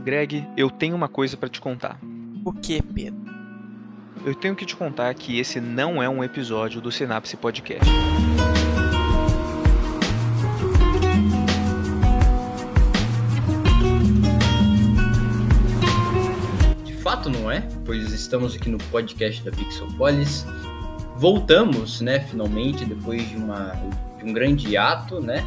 Greg, eu tenho uma coisa para te contar. O que, Pedro? Eu tenho que te contar que esse não é um episódio do Sinapse Podcast. De fato não é, pois estamos aqui no podcast da Pixelpolis. Voltamos, né, finalmente, depois de, uma, de um grande ato, né?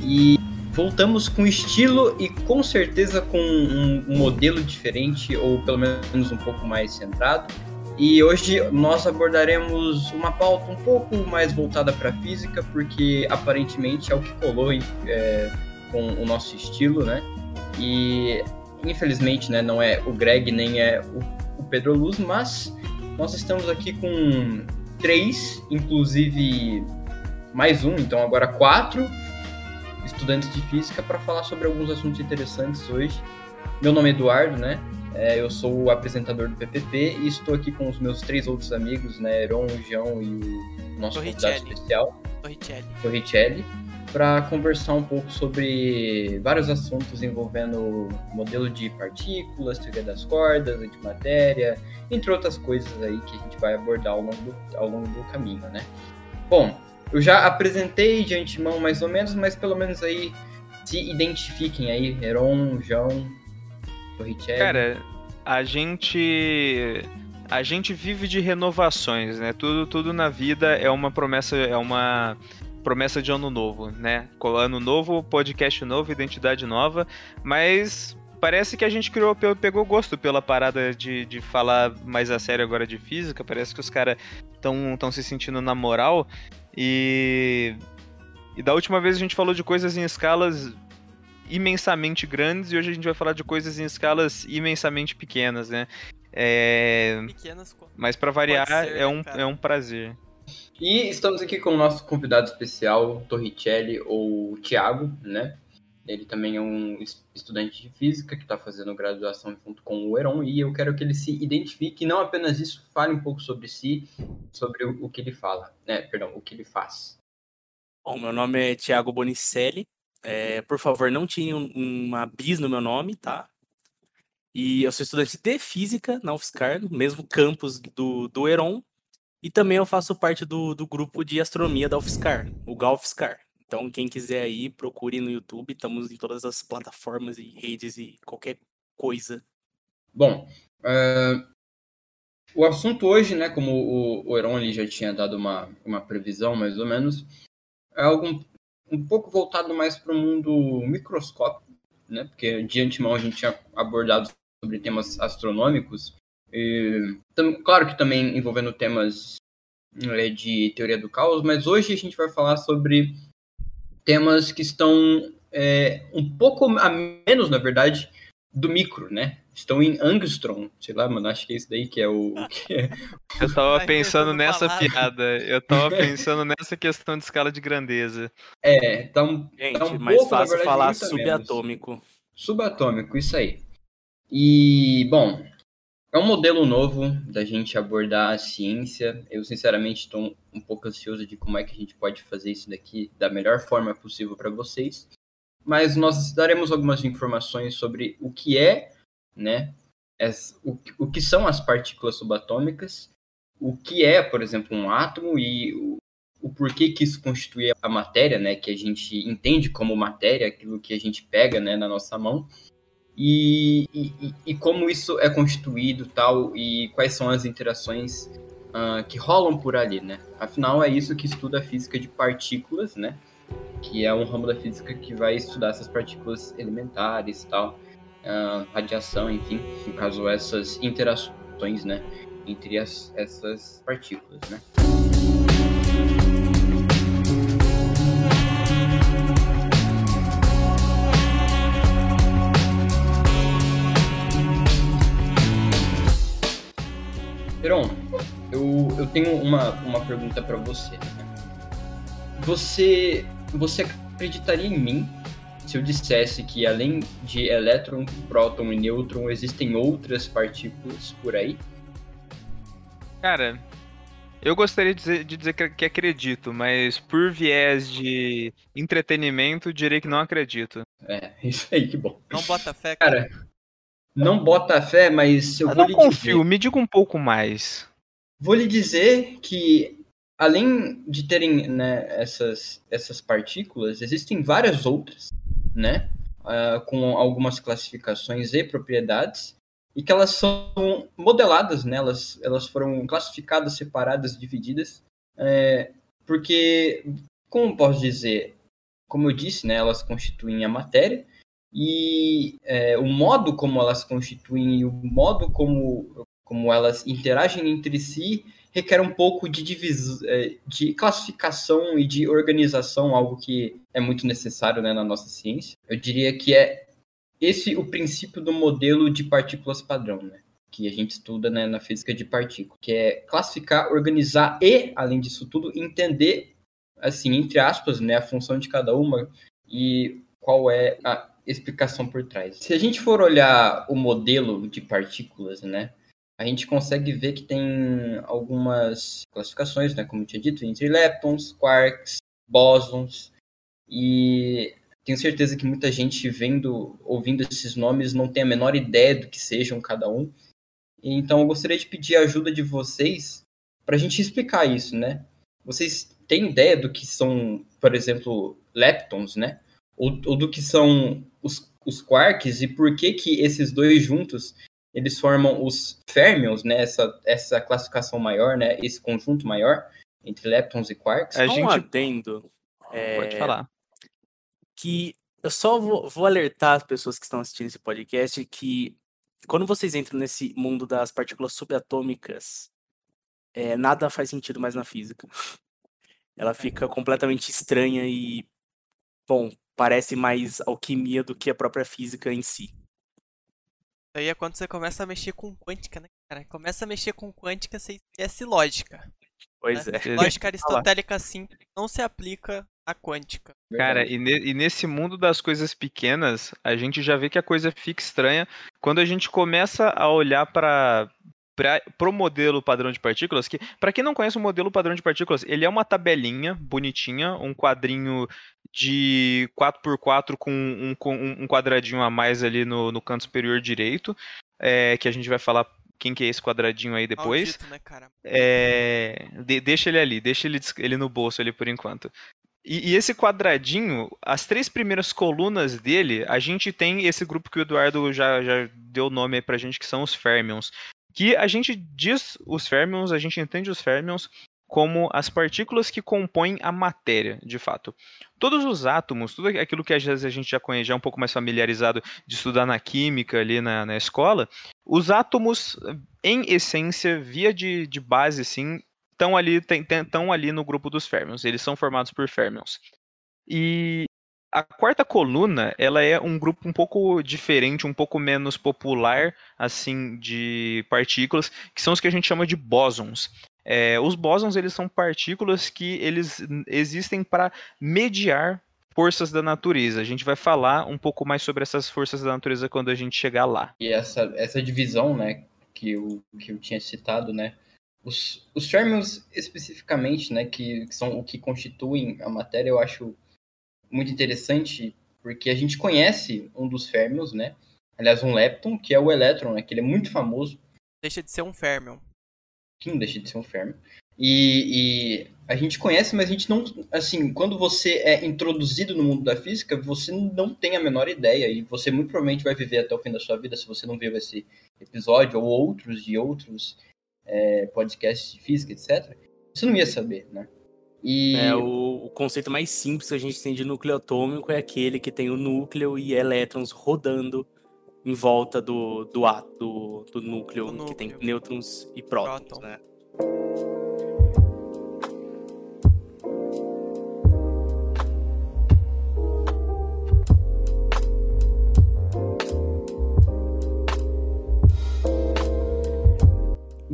E voltamos com estilo e com certeza com um, modelo diferente, ou pelo menos um pouco mais centrado. E hoje nós abordaremos uma pauta um pouco mais voltada para física, porque aparentemente é o que colou é, com o nosso estilo, né? E infelizmente, né, não é o Greg nem é o, o Pedro Luz, mas nós estamos aqui com três, inclusive mais um, então agora quatro estudantes de física para falar sobre alguns assuntos interessantes hoje. Meu nome é Eduardo, né? É, eu sou o apresentador do PPP e estou aqui com os meus três outros amigos, né? Heron, o João e o nosso convidado especial, Torricelli, para conversar um pouco sobre vários assuntos envolvendo modelo de partículas, teoria das cordas, antimatéria, entre outras coisas aí que a gente vai abordar ao longo do, ao longo do caminho, né? Bom, eu já apresentei de antemão mais ou menos, mas pelo menos aí se identifiquem aí, Heron, João, Torricelli. Cara, a gente a gente vive de renovações, né? Tudo tudo na vida é uma promessa, é uma promessa de ano novo, né? Ano novo, podcast novo, identidade nova, mas parece que a gente criou, pegou gosto pela parada de, de falar mais a sério agora de física. Parece que os caras estão se sentindo na moral. E, e da última vez a gente falou de coisas em escalas imensamente grandes e hoje a gente vai falar de coisas em escalas imensamente pequenas, né? É... Pequenas, mas para variar ser, é um cara. é um prazer. E estamos aqui com o nosso convidado especial, Torricelli, ou Thiago, né? Ele também é um estudante de física que está fazendo graduação junto com o Heron e eu quero que ele se identifique e não apenas isso, fale um pouco sobre si, sobre o, que ele fala, né? Perdão, o que ele faz. Bom, meu nome é Thiago Bonicelli. É, por favor, não um, uma bis no meu nome, tá? E eu sou estudante de física na UFSCar, no mesmo campus do, do Heron. E também eu faço parte do, do grupo de astronomia da UFSCar, o GAUFSCar. Então, quem quiser aí, procure no YouTube. Estamos em todas as plataformas e redes e qualquer coisa. Bom, uh, o assunto hoje, né, como o, o Heron já tinha dado uma, uma previsão, mais ou menos, é algo um, pouco voltado mais para o mundo microscópico, né, porque de antemão a gente tinha abordado sobre temas astronômicos, e, claro que também envolvendo temas é, de teoria do caos, mas hoje a gente vai falar sobre temas que estão é, um pouco a menos, na verdade, do micro, né? Estão em angstrom, sei lá, mano, acho que é isso daí que é o... Que é... Eu tava Ai, pensando nessa falado. piada, eu tava pensando nessa questão de escala de grandeza. É, tá um, Gente, tá um mais pouco, fácil verdade, falar a menos. subatômico. Subatômico, isso aí. E, bom, é um modelo novo da gente abordar a ciência. Eu, sinceramente, estou um pouco ansioso de como é que a gente pode fazer isso daqui da melhor forma possível para vocês. Mas nós daremos algumas informações sobre o que é, né, as- o, o que são as partículas subatômicas, o que é, por exemplo, um átomo e o, o porquê que isso constitui a matéria, né, que a gente entende como matéria, aquilo que a gente pega, né, na nossa mão e, e, como isso é constituído tal e quais são as interações ah, que rolam por ali, né? Afinal é isso que estuda a física de partículas, né? Que é um ramo da física que vai estudar essas partículas elementares tal, ah, radiação, enfim, no caso essas interações, né? Entre as, essas partículas, né? Peron, eu, eu tenho uma, uma pergunta para você. né? Você, você acreditaria em mim se eu dissesse que além de elétron, próton e nêutron existem outras partículas por aí? Cara, eu gostaria de dizer, de dizer que, que acredito, mas por viés de entretenimento, direi que não acredito. É, isso aí, que bom. Não bota fé, cara. Cara, não bota fé, mas eu, eu vou não lhe confio, dizer. me diga um pouco mais. Vou lhe dizer que, além de terem né, essas, essas partículas, existem várias outras, né? ah, com algumas classificações e propriedades, e que elas são modeladas, né? Elas, elas foram classificadas, separadas, divididas, é, porque, como posso dizer, como eu disse, né, elas constituem a matéria, e é, o modo como elas constituem e o modo como, como elas interagem entre si requer um pouco de, divis... é, de classificação e de organização, algo que é muito necessário né, na nossa ciência. Eu diria que é esse o princípio do modelo de partículas padrão, né? que a gente estuda né, na física de partículas, que é classificar, organizar e, além disso tudo, entender, assim, entre aspas, né, a função de cada uma e qual é a explicação por trás. Se a gente for olhar o modelo de partículas, né, a gente consegue ver que tem algumas classificações, né, como eu tinha dito, entre leptons, quarks, bósons, e tenho certeza que muita gente vendo, ouvindo esses nomes não tem a menor ideia do que sejam cada um. Então eu gostaria de pedir a ajuda de vocês para a gente explicar isso, né? Vocês têm ideia do que são, por exemplo, leptons, né? Ou, ou do que são os, os quarks e por que que esses dois juntos eles formam os férmions, né? Essa, essa classificação maior, né? Esse conjunto maior entre leptons e quarks. A Só um gente adendo. é, pode falar. que eu só vou, vou alertar as pessoas que estão assistindo esse podcast que quando vocês entram nesse mundo das partículas subatômicas, é, nada faz sentido mais na física. Ela fica completamente estranha e, bom, parece mais alquimia do que a própria física em si. Aí é quando você começa a mexer com quântica, né, cara? Começa a mexer com quântica, você esquece lógica. Pois né? é. Lógica aristotélica simples não se aplica à quântica. Cara, e, ne- e nesse mundo das coisas pequenas, a gente já vê que a coisa fica estranha quando a gente começa a olhar para pro modelo padrão de partículas, que para quem não conhece o modelo padrão de partículas, ele é uma tabelinha bonitinha, um quadrinho de 4x4 com um, com um quadradinho a mais ali no, no canto superior direito, é, que a gente vai falar quem que é esse quadradinho aí depois. Maldito, né, cara? É, de- deixa ele ali, deixa ele, ele no bolso ali por enquanto. E, e esse quadradinho, as três primeiras colunas dele, a gente tem esse grupo que o Eduardo já, já deu nome aí pra gente, que são os férmions. Que a gente diz os férmions, a gente entende os férmions como as partículas que compõem a matéria, de fato. Todos os átomos, tudo aquilo que às vezes a gente já conhece, já é um pouco mais familiarizado de estudar na química ali na, na escola, os átomos, em essência, via de, de base, sim, estão ali, estão ali no grupo dos férmions. Eles são formados por férmions. E a quarta coluna, ela é um grupo um pouco diferente, um pouco menos popular, assim, de partículas, que são os que a gente chama de bósons. É, os bósons, eles são partículas que eles existem para mediar forças da natureza. A gente vai falar um pouco mais sobre essas forças da natureza quando a gente chegar lá. E essa, essa divisão, né, que eu, que eu tinha citado, né, os, os férmions especificamente, né, que, que são o que constituem a matéria, eu acho muito interessante, porque a gente conhece um dos férmions, né, aliás, um lepton, que é o elétron, né, que ele é muito famoso, Deixa de ser um férmion. que não deixa de ser um férmion, e, e a gente conhece, mas a gente não, assim, quando você é introduzido no mundo da física, você não tem a menor ideia, e você muito provavelmente vai viver até o fim da sua vida, se você não viu esse episódio, ou outros de outros é, podcasts de física, etc., você não ia saber, né? E É, o, o conceito mais simples que a gente tem de núcleo atômico é aquele que tem o núcleo e elétrons rodando em volta do, do, ato, do, do núcleo, Do que tem núcleo. nêutrons e prótons, Próton. né?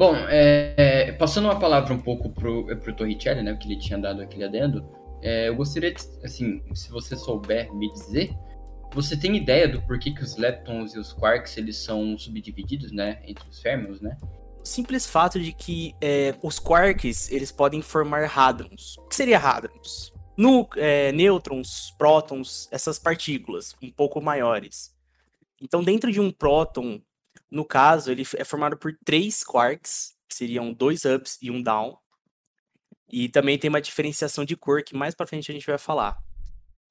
Bom, é, é, passando uma palavra um pouco pro, pro Torricelli, né, que ele tinha dado aquele adendo, é, eu gostaria, de, assim, se você souber me dizer, você tem ideia do porquê que os leptons e os quarks, eles são subdivididos, né, entre os férmions, né? Simples fato de que é, os quarks eles podem formar hadrons. O que seria hadrons? Nu é, nêutrons, prótons, essas partículas um pouco maiores. Então, dentro de um próton No caso, ele é formado por três quarks, que seriam dois ups e um down. E também tem uma diferenciação de cor que mais para frente a gente vai falar.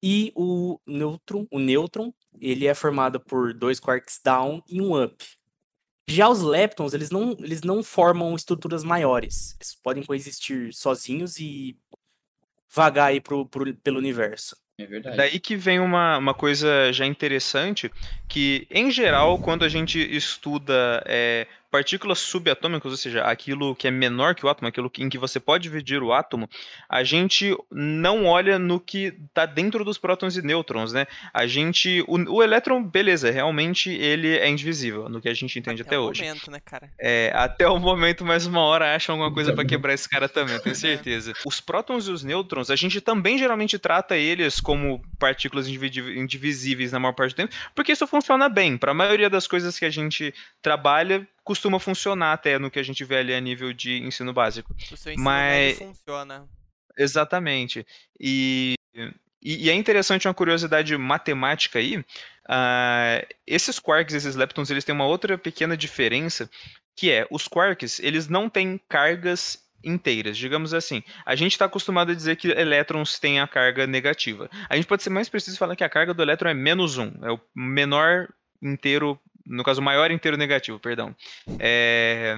E o nêutron, o nêutron, ele é formado por dois quarks down e um up. Já os leptons, eles não, eles não formam estruturas maiores. Eles podem coexistir sozinhos e vagar aí pro, pro, pelo universo. É verdade. Daí que vem uma, uma coisa já interessante, que em geral, quando a gente estuda é, partículas subatômicas, ou seja, aquilo que é menor que o átomo, aquilo em que você pode dividir o átomo, a gente não olha no que está dentro dos prótons e nêutrons, né? A gente, o, o, elétron, beleza, realmente ele é indivisível, no que a gente entende até, até o hoje. momento, né, cara? É, até o momento, mais uma hora acham alguma coisa para quebrar esse cara também, tenho certeza. Os prótons e os nêutrons, a gente também geralmente trata eles como partículas indivisíveis na maior parte do tempo, porque isso funciona bem. Para a maioria das coisas que a gente trabalha, costuma funcionar até no que a gente vê ali a nível de ensino básico. O seu ensino Mas- funciona. Exatamente. E, e, e é interessante uma curiosidade matemática aí. ah, esses quarks, esses leptons, eles têm uma outra pequena diferença, que é os quarks, eles não têm cargas inteiras, digamos assim. A gente está acostumado a dizer que elétrons têm a carga negativa. A gente pode ser mais preciso e falar que a carga do elétron é menos um, é o menor inteiro, no caso, o maior inteiro negativo, perdão. É,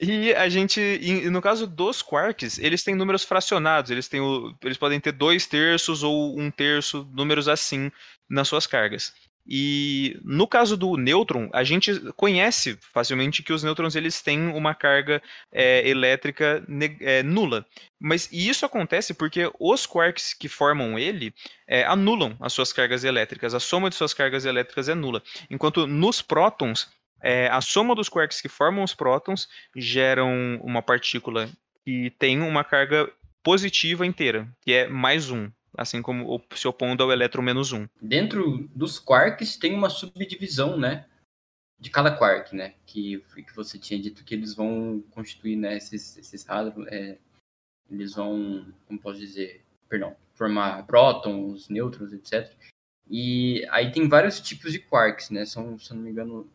E a gente, e no caso dos quarks, eles têm números fracionados, eles, têm o, eles podem ter dois terços ou um terço, números assim, nas suas cargas. E no caso do nêutron, a gente conhece facilmente que os nêutrons eles têm uma carga é, elétrica é, nula. Mas e isso acontece porque os quarks que formam ele é, anulam as suas cargas elétricas. A soma de suas cargas elétricas é nula. Enquanto nos prótons, é, a soma dos quarks que formam os prótons geram uma partícula que tem uma carga positiva inteira, que é mais um, assim como o- se opondo ao elétron menos um. Dentro dos quarks tem uma subdivisão, né? De cada quark, né? Que, que você tinha dito que eles vão constituir, né? Esses, esses é, eles vão, como posso dizer, perdão, formar prótons, nêutrons, etc. E aí tem vários tipos de quarks, né? São, se eu não me engano,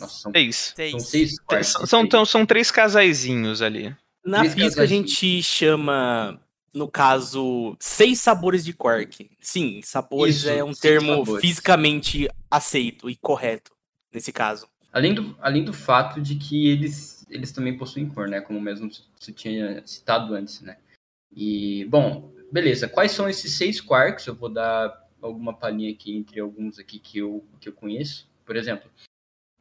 nossa, são, Seis. Seis. são seis quarks. São, são, são três casaizinhos ali. Na Três física a gente chama, no caso, seis sabores de quark. Sim, sabores Isso, é um termo sabores. fisicamente aceito e correto nesse caso. Além do, além do fato de que eles, eles também possuem cor, né? Como mesmo você tinha citado antes, né? E, bom, beleza. Quais são esses seis quarks? Eu vou dar alguma palhinha aqui entre alguns aqui que eu, que eu conheço. Por exemplo,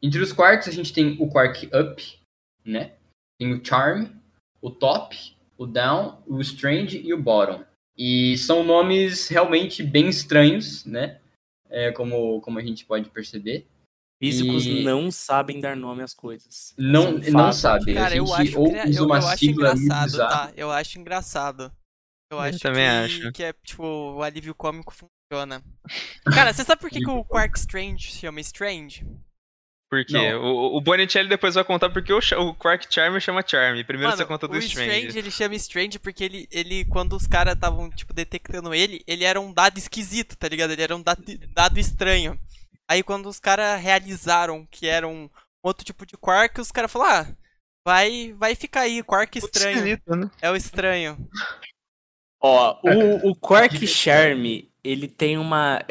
entre os quarks a gente tem o quark up, né? Tem o charm, o top, o down, o strange e o bottom. E são nomes realmente bem estranhos, né? É, como, como a gente pode perceber. Físicos E- não sabem dar nome às coisas. Não, é um não fato. sabe. Cara, eu acho, ou usa eu, uma eu acho engraçado, tá? Eu acho engraçado. Eu Eu acho também que, acho. que é, tipo, o alívio cômico funciona. Cara, você sabe por que, que o Quark Strange se chama Strange? Porque Não. o, o Bonicelli depois vai contar porque o, o Quark Charmer chama Charme. Primeiro Mano, você conta do o Strange. ele chama Strange porque ele, ele quando os caras estavam, tipo, detectando ele, ele era um dado esquisito, tá ligado? Ele era um dado, dado estranho. Aí quando os caras realizaram que era um outro tipo de Quark, os caras falaram, ah, vai, vai ficar aí, Quark estranho. esquisito, né? É o estranho. Ó, o, o Quark Charme, ele tem uma.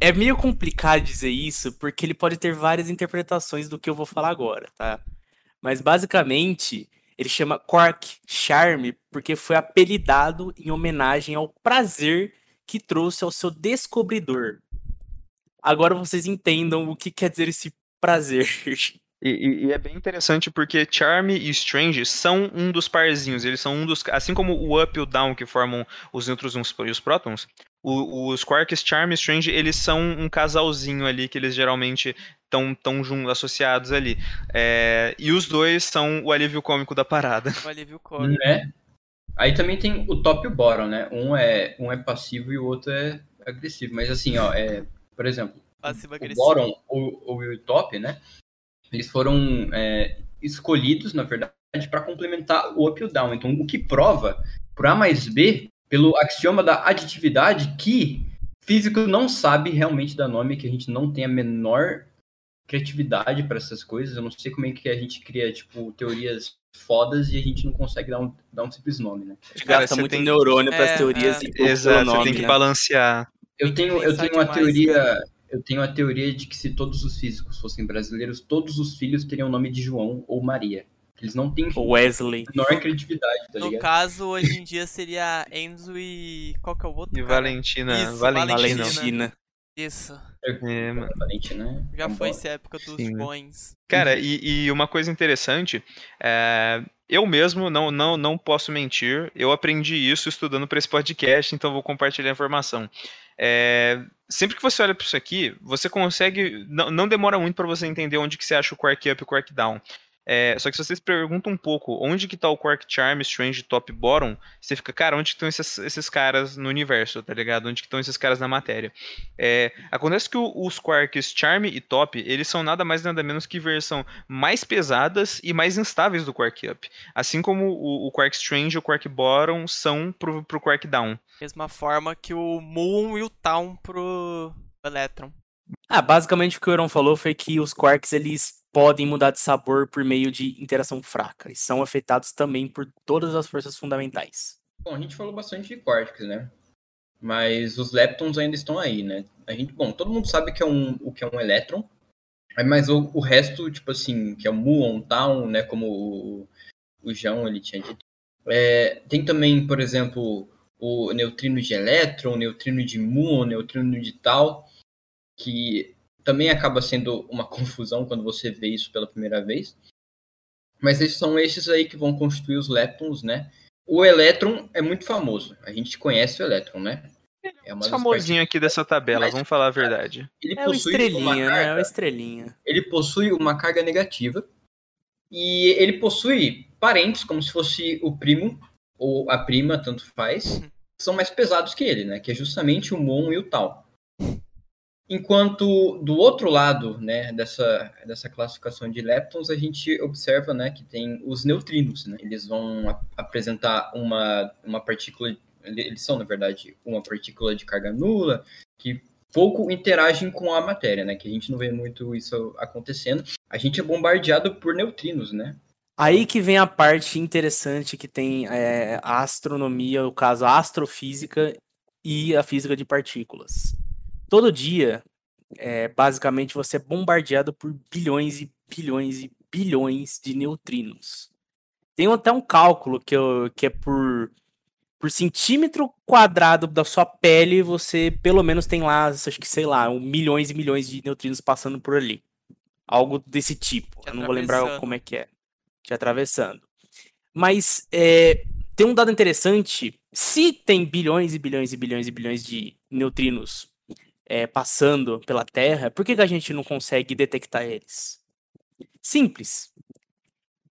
É, meio complicado dizer isso, porque ele pode ter várias interpretações do que eu vou falar agora, tá? Mas basicamente, ele chama Quark Charme porque foi apelidado em homenagem ao prazer que trouxe ao seu descobridor. Agora vocês entendam o que quer dizer esse prazer. E, e- e é bem interessante porque Charme e Strange são um dos parzinhos. Eles são um dos. Assim como o Up e o Down que formam os nêutrons e os prótons, o- os Quarks Charme e Strange eles são um casalzinho ali que eles geralmente estão tão jun- associados ali. É, e os dois são o alívio cômico da parada. O alívio cômico. Né? Aí também tem o top e o bottom, né? Um é, um é passivo e o outro é agressivo. Mas assim, ó, é, por exemplo, Passivo o agressivo. bottom ou, ou o top, né? Eles foram é, escolhidos, na verdade, para complementar o up e o down. Então, o que prova, por A mais B, pelo axioma da aditividade, que físico não sabe realmente dar nome, que a gente não tem a menor criatividade para essas coisas. Eu não sei como é que a gente cria, tipo, teorias fodas e a gente não consegue dar um, dar um simples nome, né? A gente Cara, gasta muito tem- neurônio para É, as teorias é. e Exato, nome, tem que né? balancear. Eu tenho, eu tenho uma demais, teoria. Eu tenho a teoria de que se todos os físicos fossem brasileiros, todos os filhos teriam o nome de João ou Maria. Eles não têm Wesley. menor criatividade, tá No ligado? caso, hoje em dia seria Enzo e. Qual que é o outro? E cara? Valentina. Isso, Valentina. Valentina. Isso. É, mano. Valentina, né? Já foi essa época dos Sim. bons. Cara, e, e uma coisa interessante, é, eu mesmo não, não, não posso mentir, eu aprendi isso estudando para esse podcast, então vou compartilhar a informação. É, sempre que você olha para isso aqui, você consegue, não, não demora muito para você entender onde que você acha o Quark Up e o Quark Down. É, só que se vocês perguntam um pouco onde que tá o Quark Charm, Strange, Top e Bottom, você fica, cara, onde que estão esses, esses caras no universo, tá ligado? Onde que estão esses caras na matéria? É, acontece que o- os Quarks Charm e Top, eles são nada mais nada menos que versão mais pesadas e mais instáveis do Quark Up. Assim como o, o Quark Strange e o Quark Bottom são pro, pro Quark Down. Mesma forma que o Moon e o Town pro Electron. Ah, basicamente o que o Euron falou foi que os quarks eles podem mudar de sabor por meio de interação fraca e são afetados também por todas as forças fundamentais. Bom, a gente falou bastante de Quarks, né? Mas os Leptons ainda estão aí, né? A gente, bom, todo mundo sabe que é um, o que é um elétron, mas o, o resto, tipo assim, que é o muon, town, né? Como o, o João ele tinha dito. É, tem também, por exemplo, o neutrino de elétron, neutrino de muon, neutrino de tal, que também acaba sendo uma confusão quando você vê isso pela primeira vez. Mas esses são esses aí que vão constituir os leptons, né? O elétron é muito famoso. A gente conhece o elétron, né? É uma famosinho aqui dessa tabela, mais vamos falar a verdade. Ele É possui uma estrelinha, né? É carga, estrelinha. ele possui uma carga negativa e ele possui parentes como se fosse o primo ou a prima, tanto faz, que são mais pesados que ele, né? Que é justamente o muon e o tal. Enquanto do outro lado, né, dessa, dessa classificação de leptons, a gente observa, né, que tem os neutrinos, né? Eles vão ap- apresentar uma, uma partícula, eles são, na verdade, uma partícula de carga nula, que pouco interagem com a matéria, né? Que a gente não vê muito isso acontecendo. A gente é bombardeado por neutrinos, né? Aí que vem a parte interessante que tem é, a astronomia, o caso a astrofísica e a física de partículas. Todo dia, é, basicamente, você é bombardeado por bilhões e bilhões e bilhões de neutrinos. Tem até um cálculo que, eu, que é por, por centímetro quadrado da sua pele, você pelo menos tem lá, acho que sei lá, um, milhões e milhões de neutrinos passando por ali. Algo desse tipo. Eu não vou lembrar como é que é. Te atravessando. Mas é, tem um dado interessante. Se tem bilhões e bilhões e bilhões e bilhões de neutrinos é, passando pela Terra, por que, que a gente não consegue detectar eles? Simples.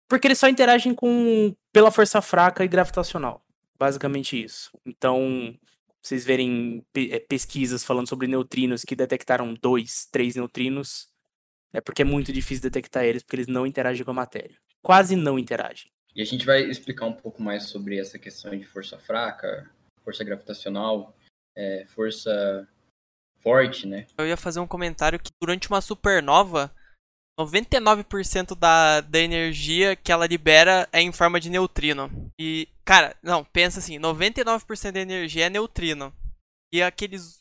Porque eles só interagem com pela força fraca e gravitacional. Basicamente isso. Então, vocês verem eh, pesquisas falando sobre neutrinos que detectaram dois, três neutrinos, é porque é muito difícil detectar eles, porque eles não interagem com a matéria. Quase não interagem. E a gente vai explicar um pouco mais sobre essa questão de força fraca, força gravitacional, é, força forte, né? Eu ia fazer um comentário que durante uma supernova, 99% da, da energia que ela libera é em forma de neutrino. E, cara, não, pensa assim, 99% da energia é neutrino. E aqueles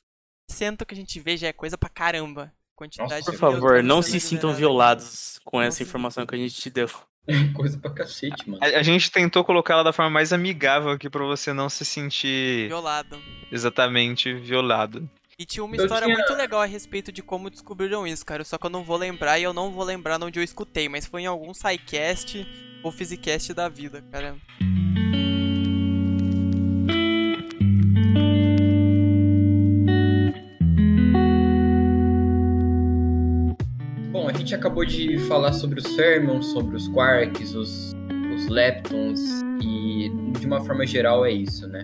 cento que a gente vê já é coisa pra caramba. Quantidade Nossa, de Por favor, não se sintam liberada. violados com essa informação que a gente te deu. Coisa pra cacete, mano. A, a gente tentou colocar ela da forma mais amigável aqui pra você não se sentir Violado. exatamente violado. E tinha uma Eu história tinha- muito legal a respeito de como descobriram isso, cara. Só que eu não vou lembrar e eu não vou lembrar de onde eu escutei, mas foi em algum SciCast ou Physicast da vida, cara. Bom, a gente acabou de falar sobre os fermions, sobre os quarks, os, os leptons e de uma forma geral é isso, né?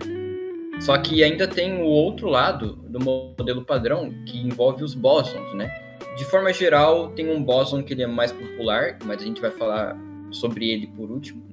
Só que ainda tem o outro lado do modelo padrão que envolve os bósons, né? De forma geral, tem um bóson que ele é mais popular, mas a gente vai falar sobre ele por último.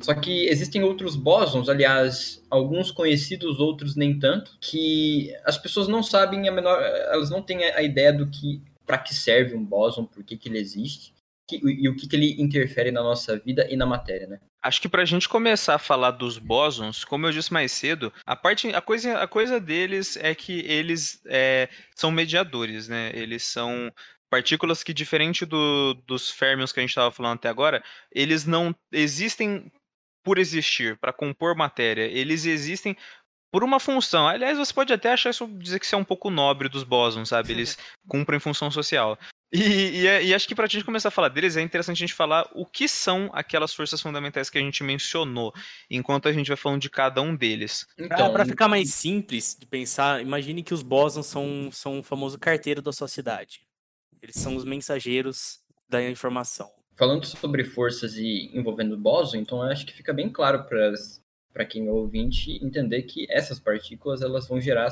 Só que existem outros bósons, aliás, alguns conhecidos, outros nem tanto, que as pessoas não sabem a menor, elas não têm a ideia do que para que serve um bóson, por que, que ele existe que, e o que, que ele interfere na nossa vida e na matéria, né? Acho que para a gente começar a falar dos bósons, como eu disse mais cedo, a parte, a coisa, a coisa deles é que eles é, são mediadores, né? Eles são partículas que, diferente do, dos férmions que a gente estava falando até agora, eles não existem por existir, para compor matéria. Eles existem por uma função. Aliás, você pode até achar isso dizer que isso é um pouco nobre dos bósons, sabe? Eles cumprem função social. E, e, é, e, acho que para a gente começar a falar deles, é interessante a gente falar o que são aquelas forças fundamentais que a gente mencionou, enquanto a gente vai falando de cada um deles. Então, para ficar mais simples de pensar, imagine que os bósons são, são o famoso carteiro da sociedade. Eles são os mensageiros da informação. Falando sobre forças e envolvendo bóson, então acho que fica bem claro para quem é ouvinte entender que essas partículas elas vão gerar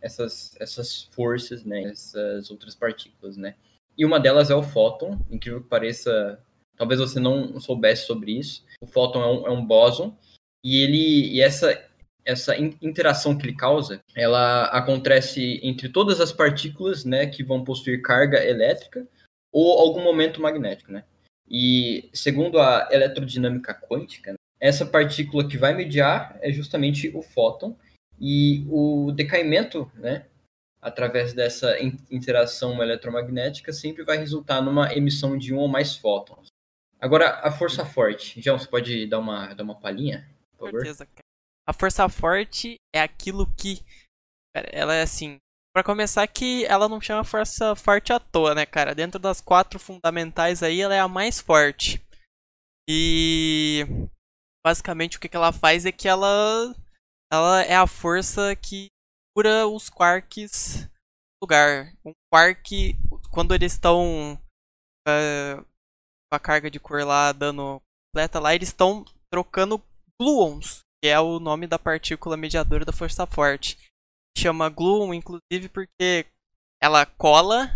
essas, essas forças, né, essas outras partículas, né. E uma delas é o fóton, incrível que pareça, talvez você não soubesse sobre isso. O fóton é um, é um bóson e ele e essa essa interação que ele causa, ela acontece entre todas as partículas, né, que vão possuir carga elétrica ou algum momento magnético, né? E segundo a eletrodinâmica quântica, essa partícula que vai mediar é justamente o fóton e o decaimento, né, através dessa interação eletromagnética sempre vai resultar numa emissão de um ou mais fótons. Agora, a força forte. João, você pode dar uma, dar uma palhinha, por favor? Certeza, a força forte é aquilo que. Ela é assim. Para começar, que ela não chama força forte à toa, né, cara? Dentro das quatro fundamentais aí, ela é a mais forte. E. Basicamente, o que, ela faz é que ela. Ela é a força que cura os quarks no lugar. Um quark, quando eles estão. Uh, com a carga de cor lá dando completa lá, eles estão trocando gluons que é o nome da partícula mediadora da força forte. Chama gluon, inclusive, porque ela cola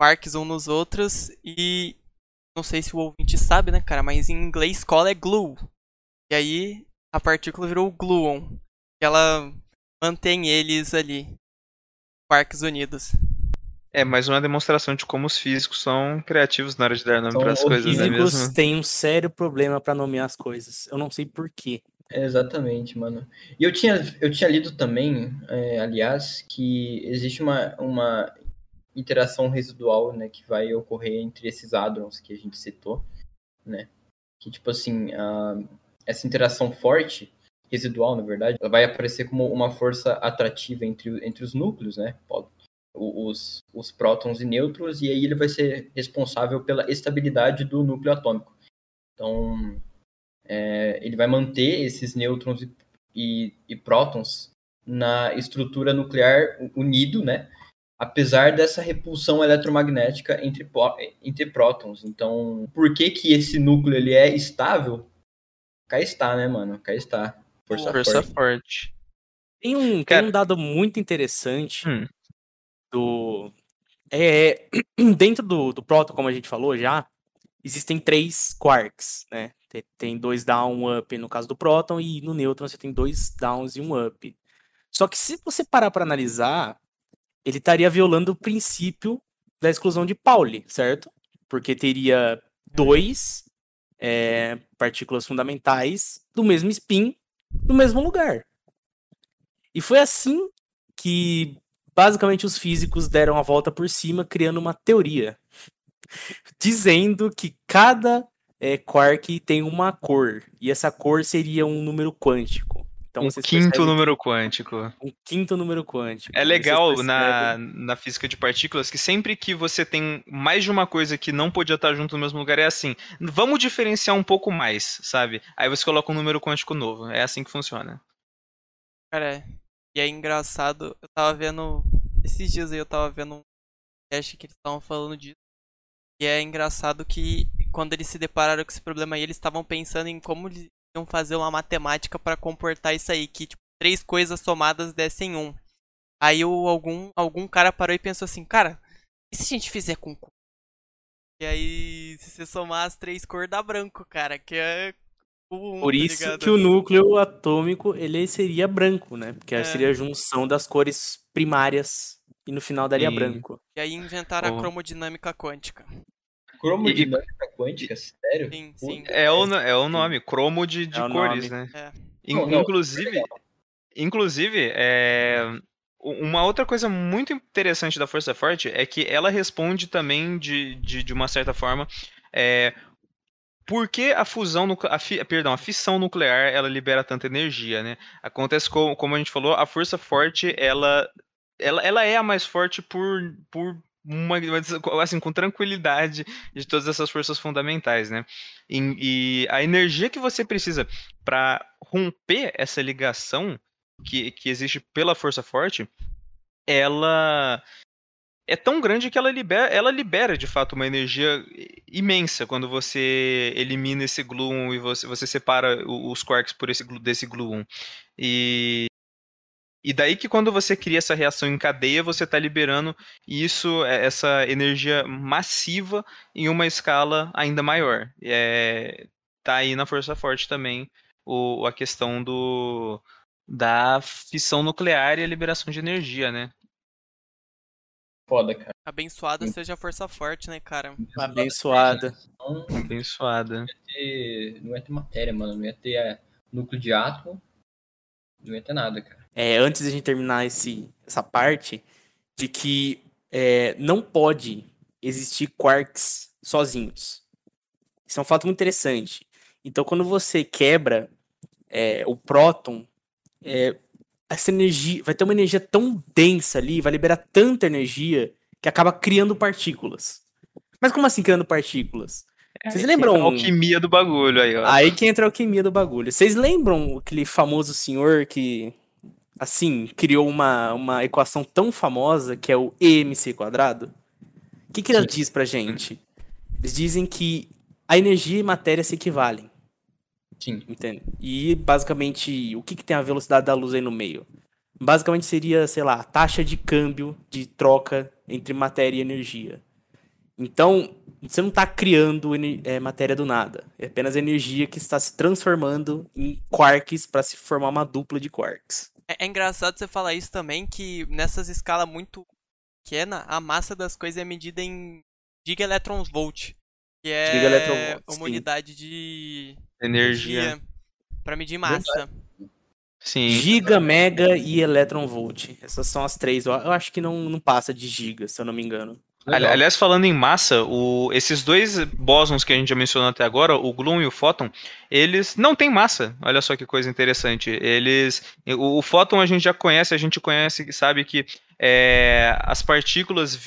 quarks uns nos outros e não sei se o ouvinte sabe, né, cara, mas em inglês cola é glue. E aí a partícula virou gluon, ela mantém eles ali, quarks unidos. É mais uma demonstração de como os físicos são criativos na hora de dar nome para as coisas? Os físicos têm um sério problema para nomear as coisas. Eu não sei porquê. Exatamente, mano. E eu tinha, eu tinha lido também, é, aliás, que existe uma, uma interação residual, né, que vai ocorrer entre esses hadrons que a gente citou, né? Que, tipo assim, a, essa interação forte, residual, na verdade, ela vai aparecer como uma força atrativa entre, entre os núcleos, né? Os, os prótons e nêutrons, e aí ele vai ser responsável pela estabilidade do núcleo atômico. Então, é, ele vai manter esses nêutrons e, e, e, prótons na estrutura nuclear unido, né? Apesar dessa repulsão eletromagnética entre, entre prótons. Então, por que que esse núcleo ele é estável? Cá está, né, mano? Cá está. Força, Força forte. forte. Tem um, tem um dado muito interessante hum. do. É, dentro do, do próton, como a gente falou já, existem três quarks, né? Tem dois down, um up no caso do próton, e no nêutron você tem dois downs e um up. Só que se você parar para analisar, ele estaria violando o princípio da exclusão de Pauli, certo? Porque teria dois é, partículas fundamentais do mesmo spin no mesmo lugar. E foi assim que basicamente os físicos deram a volta por cima, criando uma teoria dizendo que cada é, quark tem uma cor, e essa cor seria um número quântico. Então, um quinto número quântico. Um quinto número quântico. É legal na, na física de partículas que sempre que você tem mais de uma coisa que não podia estar junto no mesmo lugar, é assim. Vamos diferenciar um pouco mais, sabe? Aí você coloca um número quântico novo. É assim que funciona. Cara, e é engraçado. Eu tava vendo. Esses dias aí eu tava vendo um teste que eles estavam falando disso. E é engraçado que quando eles se depararam com esse problema aí, eles estavam pensando em como fazer uma matemática para comportar isso aí, que tipo, três coisas somadas dessem um. Aí o, algum, algum cara parou e pensou assim, cara, e se a gente fizer com cor? E aí, se você somar as três cores, dá branco, cara, que é um, Por tá isso tá que o núcleo atômico, ele seria branco, né? Porque é. seria a junção das cores primárias e no final daria E- branco. E aí inventaram a Oh. cromodinâmica quântica. Cromodinâmica quântica, sério? Sim, sim. É o, é o nome, cromo de, de É cores, nome. né? É. In- Não, não, inclusive, inclusive é, uma outra coisa muito interessante da Força Forte é que ela responde também de, de, de uma certa forma é, por que a fusão a fi- perdão, a fissão nuclear ela libera tanta energia, né? Acontece como, como a gente falou, a Força Forte ela, ela, ela é a mais forte por, por uma, assim, com tranquilidade de todas essas forças fundamentais, né? E, e a energia que você precisa para romper essa ligação que, que existe pela força forte, ela é tão grande que ela libera, ela libera de fato uma energia imensa quando você elimina esse gluon e você, você separa os quarks por esse desse gluon. E e daí que quando você cria essa reação em cadeia, você está liberando isso, é, essa energia massiva em uma escala ainda maior. É, tá aí na força forte também o, a questão do da fissão nuclear e a liberação de energia, né? Foda, cara. Abençoada Sim. seja a força forte, né, cara? Abençoada. Não Abençoada. ia ter, não ia ter matéria, mano. Não ia ter é, núcleo de átomo. Não ia ter nada, cara. É, antes de a gente terminar esse, essa parte, de que é, não pode existir quarks sozinhos. Isso é um fato muito interessante. Então, quando você quebra é, o próton, é, essa energia vai ter uma energia tão densa ali, vai liberar tanta energia que acaba criando partículas. Mas como assim criando partículas? Vocês lembram? A alquimia do bagulho aí, ó. Aí que entra a alquimia do bagulho. Vocês lembram aquele famoso senhor que, assim, criou uma, uma equação tão famosa que é o EMC quadrado? O que, que ele Sim. diz pra gente? Eles dizem que a energia e matéria se equivalem, Sim. entende? E basicamente, o que, que tem a velocidade da luz aí no meio? Basicamente seria, sei lá, a taxa de câmbio de troca entre matéria e energia. Então, você não está criando é, matéria do nada. É apenas energia que está se transformando em quarks para se formar uma dupla de quarks. É, é engraçado você falar isso também, que nessas escalas muito pequena, a massa das coisas é medida em gigaelectrons-volt, que é uma sim. unidade de Energia. energia para medir massa. Sim. Giga, mega e elétron volt. Essas são as três. Eu, eu acho que não, não passa de giga, se eu não me engano. Legal. Aliás, falando em massa, o- esses dois bósons que a gente já mencionou até agora, o gluon e o fóton, eles não têm massa. Olha só que coisa interessante. Eles, o, o fóton a gente já conhece, a gente conhece, sabe que é, as partículas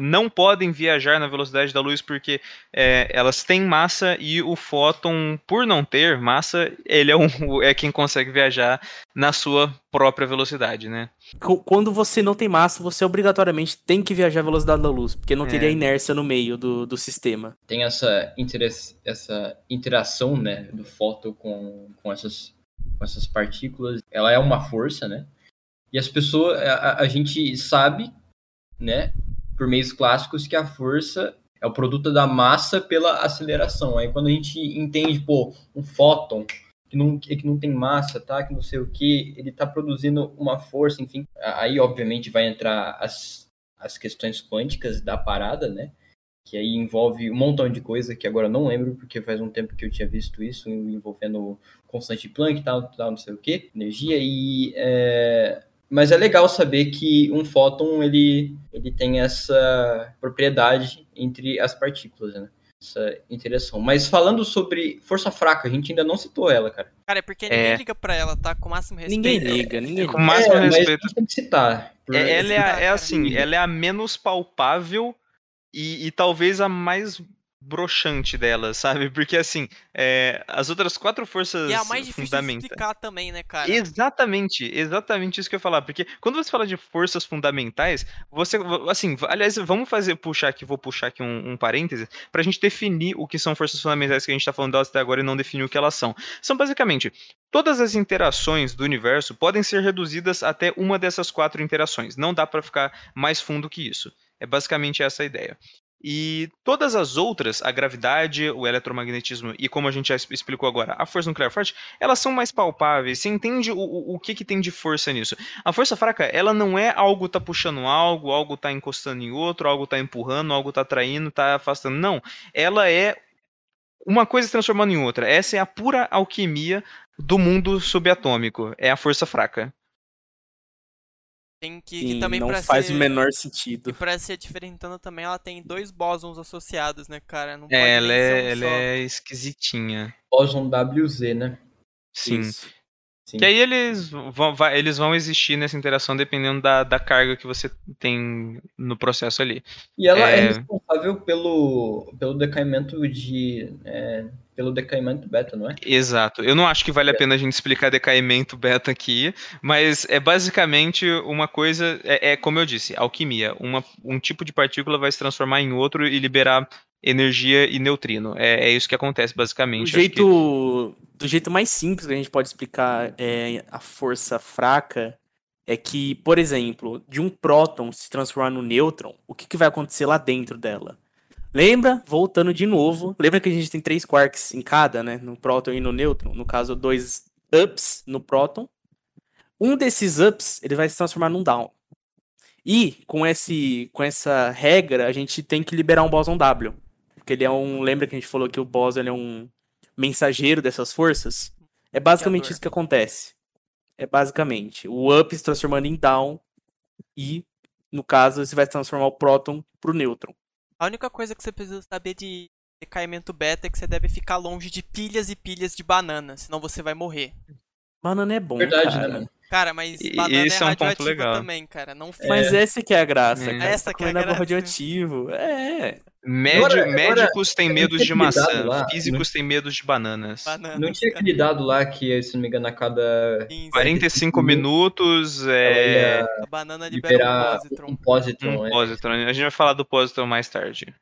não podem viajar na velocidade da luz porque é, elas têm massa e o fóton, por não ter massa, ele é, um, é quem consegue viajar na sua própria velocidade, né? Qu- Quando você não tem massa, você obrigatoriamente tem que viajar à velocidade da luz, porque não teria É. inércia no meio do, do sistema. Tem essa, essa interação, né, do fóton com, com, essas, com essas partículas. Ela é uma força, né? E as pessoas, a, a- a gente sabe, né, por meios clássicos, que a força é o produto da massa pela aceleração. Aí quando a gente entende, pô, um fóton que não, que não tem massa, tá? Que não sei o que, ele tá produzindo uma força, enfim. Aí, obviamente, vai entrar as, as questões quânticas da parada, né? Que aí envolve um montão de coisa que agora não lembro, porque faz um tempo que eu tinha visto isso, envolvendo constante Planck tal, tal, não sei o que, energia, e... é, Mas é legal saber que um fóton, ele, ele tem essa propriedade entre as partículas, né? Essa interação. Mas falando sobre força fraca, a gente ainda não citou ela, cara. Cara, é porque É. ninguém liga pra ela, tá? Com o máximo respeito. Ninguém liga, ninguém Com liga. o máximo é, mas respeito. gente tem que citar. É, ela é, a- é assim, ela é a menos palpável e, e talvez a mais broxante delas, sabe? Porque assim, é, as outras quatro forças E é a mais difícil de explicar também, né, cara? Exatamente, exatamente isso que eu ia falar. Porque quando você fala de forças fundamentais, você, assim, aliás, vamos fazer, puxar aqui, vou puxar aqui um, um parêntese, pra gente definir o que são forças fundamentais que a gente tá falando delas até agora e não definir o que elas são. São basicamente, todas as interações do universo podem ser reduzidas até uma dessas quatro interações. Não dá pra ficar mais fundo que isso. É basicamente essa a ideia. E todas as outras, a gravidade, o eletromagnetismo e como a gente já explicou agora, a força nuclear forte, elas são mais palpáveis. Você entende o, o, o que, que tem de força nisso? A força fraca, ela não é algo tá puxando algo, algo tá encostando em outro, algo tá empurrando, algo tá atraindo, tá afastando. Não. Ela é uma coisa se transformando em outra. Essa é a pura alquimia do mundo subatômico. É a força fraca. Tem que, Sim, que também não faz ser, o menor E sentido. pra ser diferentando também, ela tem dois bósons associados, né, cara? Não pode É, ela é, um ela é esquisitinha. Boson WZ, né? Sim. Isso. Sim. Que aí eles vão, vai- eles vão existir nessa interação dependendo da, da carga que você tem no processo ali. E ela é, É. responsável pelo, pelo decaimento de. é, pelo decaimento beta, não é? Exato. Eu não acho que vale a pena a gente explicar decaimento beta aqui, mas é basicamente uma coisa. É, é como eu disse, alquimia. Uma, um tipo de partícula vai se transformar em outro e liberar energia e neutrino. É, é isso que acontece, Do basicamente. Acho jeito, do jeito mais simples que a gente pode explicar é, a força fraca é que, por exemplo, de um próton se transformar no nêutron, o que, que vai acontecer lá dentro dela? Lembra? Voltando de novo, lembra que a gente tem três quarks em cada, né? No próton e no nêutron. No caso, dois ups no próton. Um desses ups, ele vai se transformar num down. E com, esse, com essa regra, a gente tem que liberar um bóson W. Porque ele é um. Lembra que a gente falou que o bóson ele é um mensageiro dessas forças? É basicamente isso que acontece. É basicamente o up se transformando em down e, no caso, você vai transformar o próton pro nêutron. A única coisa que você precisa saber de decaimento beta é que você deve ficar longe de pilhas e pilhas de banana, senão você vai morrer. Banana é bom, Verdade, cara. né, mano? Cara, mas E- banana esse é é um radioativa legal. também, cara. Não fica. Mas essa que é a graça, É. cara. Essa Essa tá que é a graça. radioativo. É. Médio- Agora- agora, médicos têm eu medo de maçã, lá, físicos têm medo de bananas. Bananas, Não tinha aquele dado lá que, se não me engano, a cada. Sim, sim. 45 minutos é. A banana libera um positron. um positron, Um é. A gente vai falar do positron mais tarde.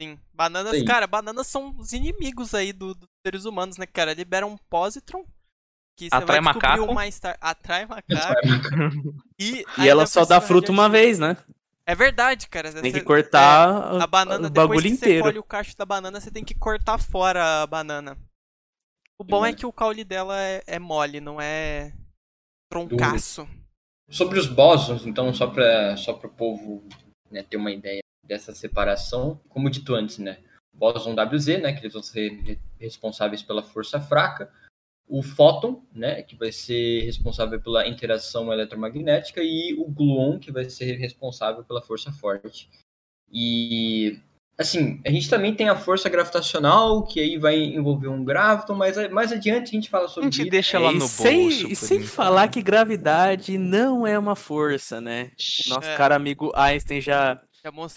Sim. Bananas, aí. cara, bananas são os inimigos aí do- dos seres humanos, né, cara? Liberam um positron. Que você Atrai macaco. mais tarde. Atrai macaco. e E ela só dá fruto uma vez, né? É verdade, cara. Tem que Você- cortar é, a banana, o depois bagulho que você inteiro. colhe o cacho da banana, você tem que cortar fora a banana. O bom é que o caule dela é, é mole, não é troncaço. Sobre os bósons, então, só para só o povo né, ter uma ideia dessa separação, como dito antes, né? Bóson WZ, né, que eles vão ser re- responsáveis pela força fraca, o fóton, né, que vai ser responsável pela interação eletromagnética e o gluon, que vai ser responsável pela força forte. E assim, a gente também tem a força gravitacional, que aí vai envolver um graviton, mas mais adiante a gente fala A sobre gente isso. deixa lá É, no e bolso. sem, e sem falar que gravidade não é uma força, né? Nosso É. cara amigo Einstein já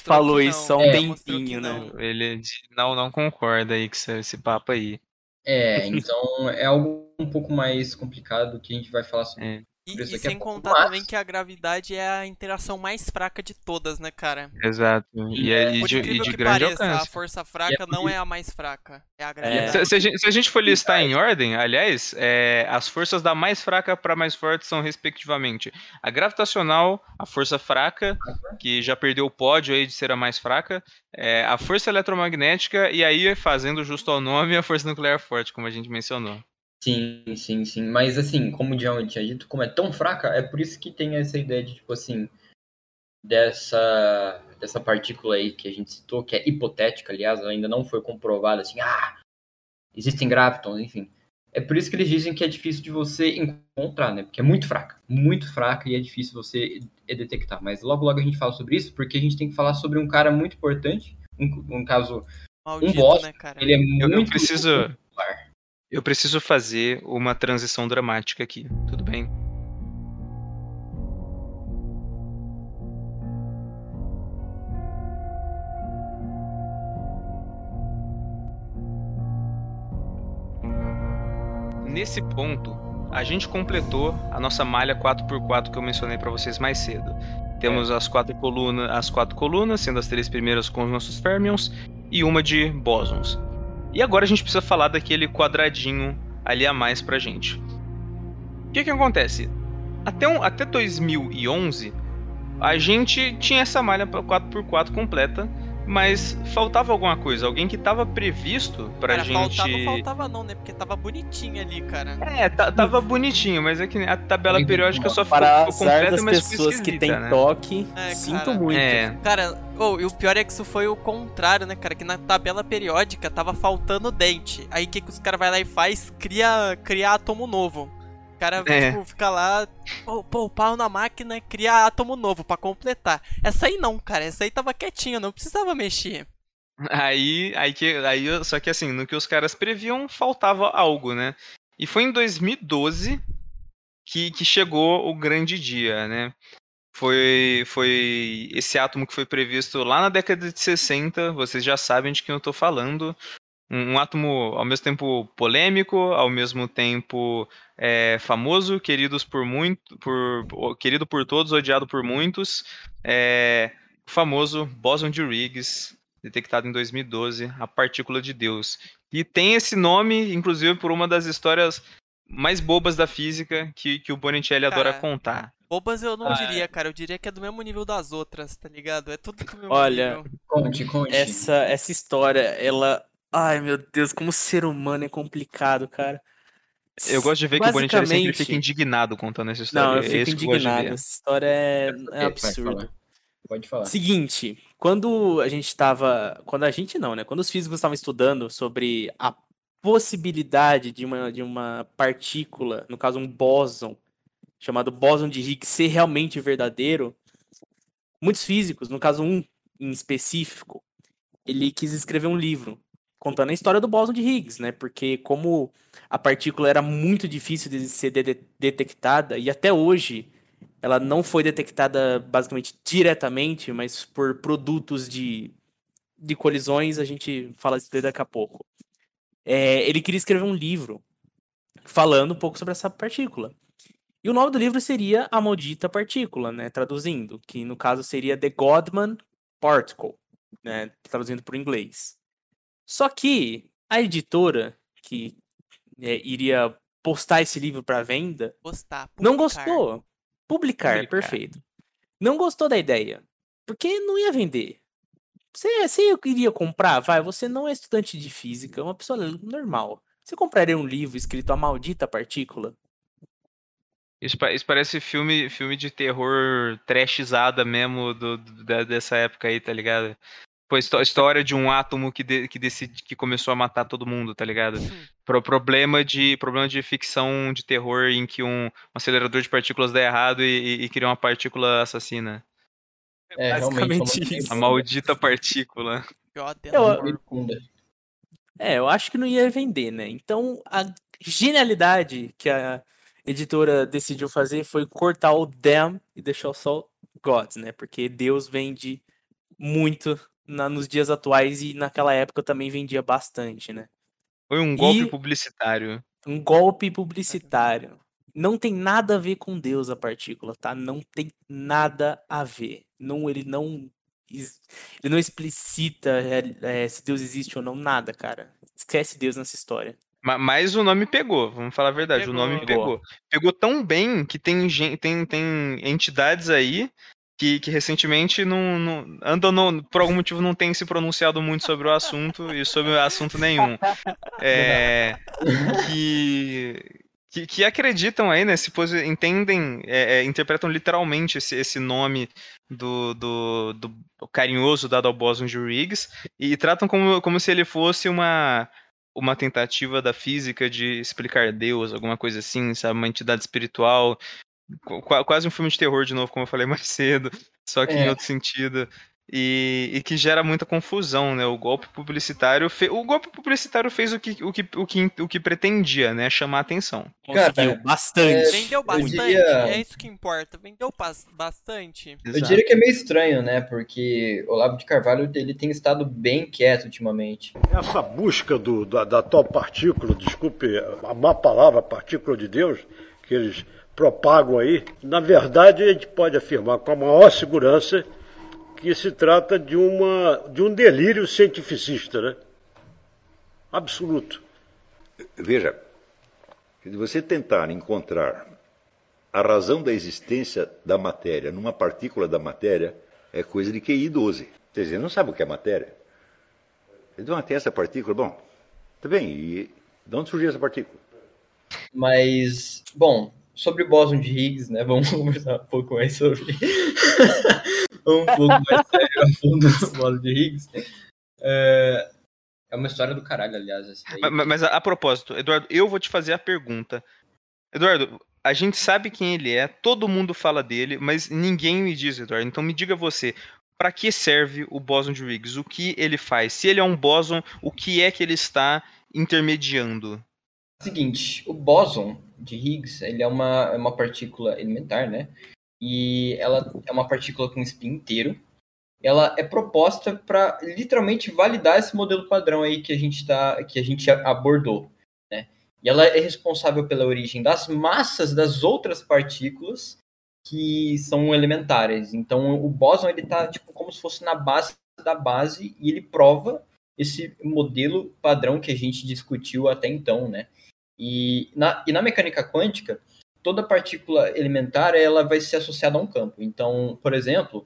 falou isso há um que tempinho, né? não. Ele não, não concorda aí com esse, esse papo aí. É, então é algo um pouco mais complicado que a gente vai falar sobre. É, E, e a sem pouco, contar mas- também que a gravidade é a interação mais fraca de todas, né, cara? exato. E, é, e de, e de que grande pareça, a alcance. força fraca por não é a mais fraca. É a É. gravidade. Se, se a gente, se a gente for listar em ordem, aliás, é, as forças da mais fraca para mais forte são, respectivamente, a gravitacional, a força fraca, que já perdeu o pódio aí de ser a mais fraca, é, a força eletromagnética e aí, fazendo justo ao nome, a força nuclear forte, como a gente mencionou. Sim, sim, sim. Mas assim, como o John tinha dito, como é tão fraca, é por isso que tem essa ideia de, tipo assim, dessa, dessa partícula aí que a gente citou, que é hipotética, aliás, ela ainda não foi comprovada, assim, ah, existem gravitons, enfim. É por isso que eles dizem que é difícil de você encontrar, né? Porque é muito fraca, muito fraca e é difícil você detectar. Mas logo, logo a gente fala sobre isso, porque a gente tem que falar sobre um cara muito importante, um, um caso, Maldito, boss, né, cara? ele é Eu, muito... eu preciso. popular. Eu preciso fazer uma transição dramática aqui, tudo bem? Nesse ponto, a gente completou a nossa malha 4x4 que eu mencionei para vocês mais cedo. Temos as quatro colunas, as quatro colunas, sendo as três primeiras com os nossos fermions e uma de bósons. E agora a gente precisa falar daquele quadradinho ali a mais pra gente. O que que acontece? Até, um, até 2011, a gente tinha essa malha 4x4 completa, mas faltava alguma coisa, alguém que tava previsto pra cara, gente. faltava, faltava não, né? Porque tava bonitinho ali, cara. É, tava bonitinho, mas é que a tabela periódica só ficou, Para ficou completa, das mas pessoas que têm né? toque, É, sinto cara. muito. É, Cara, oh, e o pior é que isso foi o contrário, né, cara? Que na tabela periódica tava faltando dente. Aí o que, que os caras vai lá e faz? Cria, cria átomo novo. O cara, É. tipo, fica lá, pô, pô, pau na máquina, cria átomo novo pra completar. Essa aí não, cara. Essa aí tava quietinha, não precisava mexer. Aí, aí que, aí, só que assim, no que os caras previam, faltava algo, né? E foi em 2012 que, que chegou o grande dia, né? Foi, foi esse átomo que foi previsto lá na década de 60, vocês já sabem de quem eu tô falando. Um, um átomo ao mesmo tempo polêmico, ao mesmo tempo é, famoso, queridos por muito, por, querido por todos, odiado por muitos. É, o famoso bóson de Higgs, detectado em 2012, a partícula de Deus. E tem esse nome, inclusive, por uma das histórias mais bobas da física que, que o Bonicelli adora Cara, contar. Bobas eu não Ah, diria, cara. Eu diria que é do mesmo nível das outras, tá ligado? É tudo do mesmo Olha, nível. Conte, conte. Essa, essa história, ela. Ai, meu Deus, como ser humano é complicado, cara. Eu gosto de ver que o Bonicelli sempre fica indignado contando essa história. Não, eu É fico eu gosto de indignado. Essa história é, é Vai absurda. falar. Pode falar. Seguinte, quando a gente tava. Quando a gente não, né? Quando os físicos estavam estudando sobre a possibilidade de uma, de uma partícula, no caso um bóson, chamado bóson de Higgs, ser realmente verdadeiro, muitos físicos, no caso um em específico, ele quis escrever um livro contando a história do bóson de Higgs, né? Porque como a partícula era muito difícil de ser de- detectada e até hoje ela não foi detectada basicamente diretamente, mas por produtos de, de colisões, a gente fala isso daqui a pouco. É, ele queria escrever um livro falando um pouco sobre essa partícula. E o nome do livro seria A Maldita Partícula, né? Traduzindo, que no caso seria The Godman Particle, né? Traduzindo para o inglês. Só que a editora que é, iria postar esse livro para venda Postar. não gostou. Publicar, Publicar. perfeito. Não gostou da ideia. Porque não ia vender. Você, você iria comprar? Vai, você não é estudante de física, é uma pessoa normal. Você compraria um livro escrito A Maldita Partícula? Isso, isso parece filme, filme de terror trashizada mesmo do, do- dessa época aí, tá ligado? Foi histó- história de um átomo que, de- que, decide, que começou a matar todo mundo, tá ligado? Pro, problema, de, problema de ficção de terror em que um, um acelerador de partículas dá errado e, e, e cria uma partícula assassina. É, realmente, basicamente uma isso. A maldita partícula. Eu-. É, eu acho que não ia vender, né? Então, a genialidade que a editora decidiu fazer foi cortar o damn e deixar só gods, né? Porque Deus vende muito na- nos dias atuais e naquela época também vendia bastante, né? Foi um golpe E- publicitário. Um golpe publicitário. Não tem nada a ver com Deus a partícula, tá? Não tem nada a ver. Não, ele não ele não explicita é, é, se Deus existe ou não, nada, cara. Esquece Deus nessa história. Ma- Mas o nome pegou, vamos falar a verdade, o nome Pegou. pegou. Pegou tão bem que tem, tem, tem entidades aí que, que recentemente não, não andam, no- por algum motivo não tem se pronunciado muito sobre o assunto e sobre assunto nenhum. É, que, que, que acreditam aí, né? Se entendem, é, é, interpretam literalmente esse, esse nome do, do, do carinhoso dado ao bóson de Riggs e tratam como, como se ele fosse uma uma tentativa da física de explicar Deus, alguma coisa assim, sabe? Uma entidade espiritual. Qu- qua- quase um filme de terror, de novo, como eu falei mais cedo, só que em É. outro sentido. E, e que gera muita confusão, né? O golpe publicitário. fe- O golpe publicitário fez o que, o, que, o, que, o que pretendia, né? Chamar a atenção. Cara, Conseguiu bastante. Vendeu Eu bastante, diria- é isso que importa. Vendeu bastante. Eu diria que é meio estranho, né? Porque Olavo de Carvalho ele tem estado bem quieto ultimamente. Essa busca do- da, da tal partícula, desculpe a má palavra, partícula de Deus, que eles propagam aí, na verdade a gente pode afirmar com a maior segurança que se trata de, uma, de um delírio cientificista, né? Absoluto. Veja, se você tentar encontrar a razão da existência da matéria numa partícula da matéria, é coisa de QI 12. Quer dizer, não sabe o que é matéria. Ele diz, ah, tem essa partícula. Bom, tá bem, e de onde surgiu essa partícula? Mas, bom, sobre o bóson de Higgs, né? Vamos conversar um pouco mais sobre. um pouco mais sério a fundo do bóson de Higgs. É... é uma história do caralho, aliás. Mas, mas a, a propósito, Eduardo, eu vou te fazer a pergunta. Eduardo, a gente sabe quem ele é, todo mundo fala dele, mas ninguém me diz, Eduardo. Então me diga você, para que serve o bóson de Higgs? O que ele faz? Se ele é um bóson, o que é que ele está intermediando? Seguinte, o bóson de Higgs, ele é uma, é uma partícula elementar, né? E ela é uma partícula com spin inteiro. Ela é proposta para literalmente validar esse modelo padrão aí que a gente tá, que a gente abordou, né? E ela é responsável pela origem das massas das outras partículas que são elementares. Então, o bóson ele tá tipo como se fosse na base da base e ele prova esse modelo padrão que a gente discutiu até então, né? E na, e na mecânica quântica, toda partícula elementar ela vai ser associada a um campo. Então, por exemplo,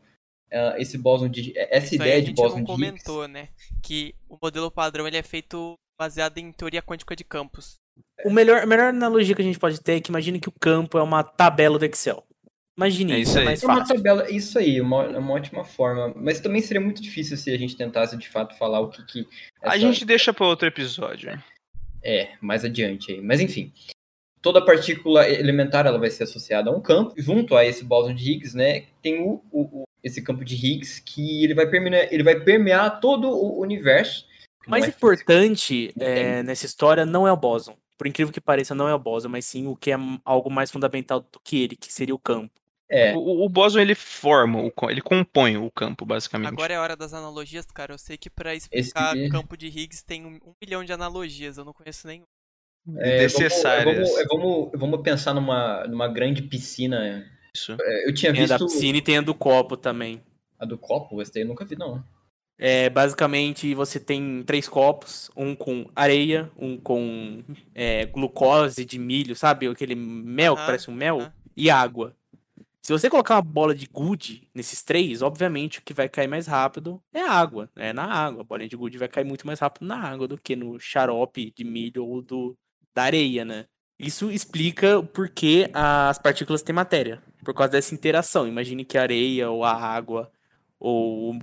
uh, esse bóson de essa Isso aí ideia a de gente bóson não de Higgs, comentou, né? Que o modelo padrão ele é feito baseado em teoria quântica de campos. O melhor, a melhor analogia que a gente pode ter é que imagine que o campo é uma tabela do Excel. Imagine É isso, isso é mais É uma fácil. tabela, isso aí, uma, é uma ótima forma. Mas também seria muito difícil se a gente tentasse de fato falar o que, que A essa- gente deixa para outro episódio. É, mais adiante aí. Mas enfim, toda partícula elementar ela vai ser associada a um campo. Junto a esse bóson de Higgs, né, tem o, o- esse campo de Higgs que ele vai permear, ele vai permear todo o universo. O mais importante é, nessa história não é o bóson. Por incrível que pareça, não é o bóson, mas sim o que é algo mais fundamental do que ele, que seria o campo. É, O, o bóson ele forma, ele compõe o campo, basicamente. Agora é a hora das analogias, cara. Eu sei que pra explicar Esse- campo de Higgs tem um, um milhão de analogias, eu não conheço nenhum. é, Necessárias. Vamos, vamos, vamos, vamos pensar numa, numa grande piscina. Isso. É, Eu tinha Tem a da visto piscina e tem a do copo também. a do copo, essa daí eu nunca vi, não. É, basicamente, você tem três copos, um com areia, um com é, glucose de milho, sabe? Aquele mel que Aham, parece um mel, aham. e água. Se você colocar uma bola de gude nesses três, obviamente o que vai cair mais rápido é a água, é na água. A bolinha de gude vai cair muito mais rápido na água do que no xarope de milho ou do, da areia, né? Isso explica o porquê as partículas têm matéria, por causa dessa interação. Imagine que a areia ou a água ou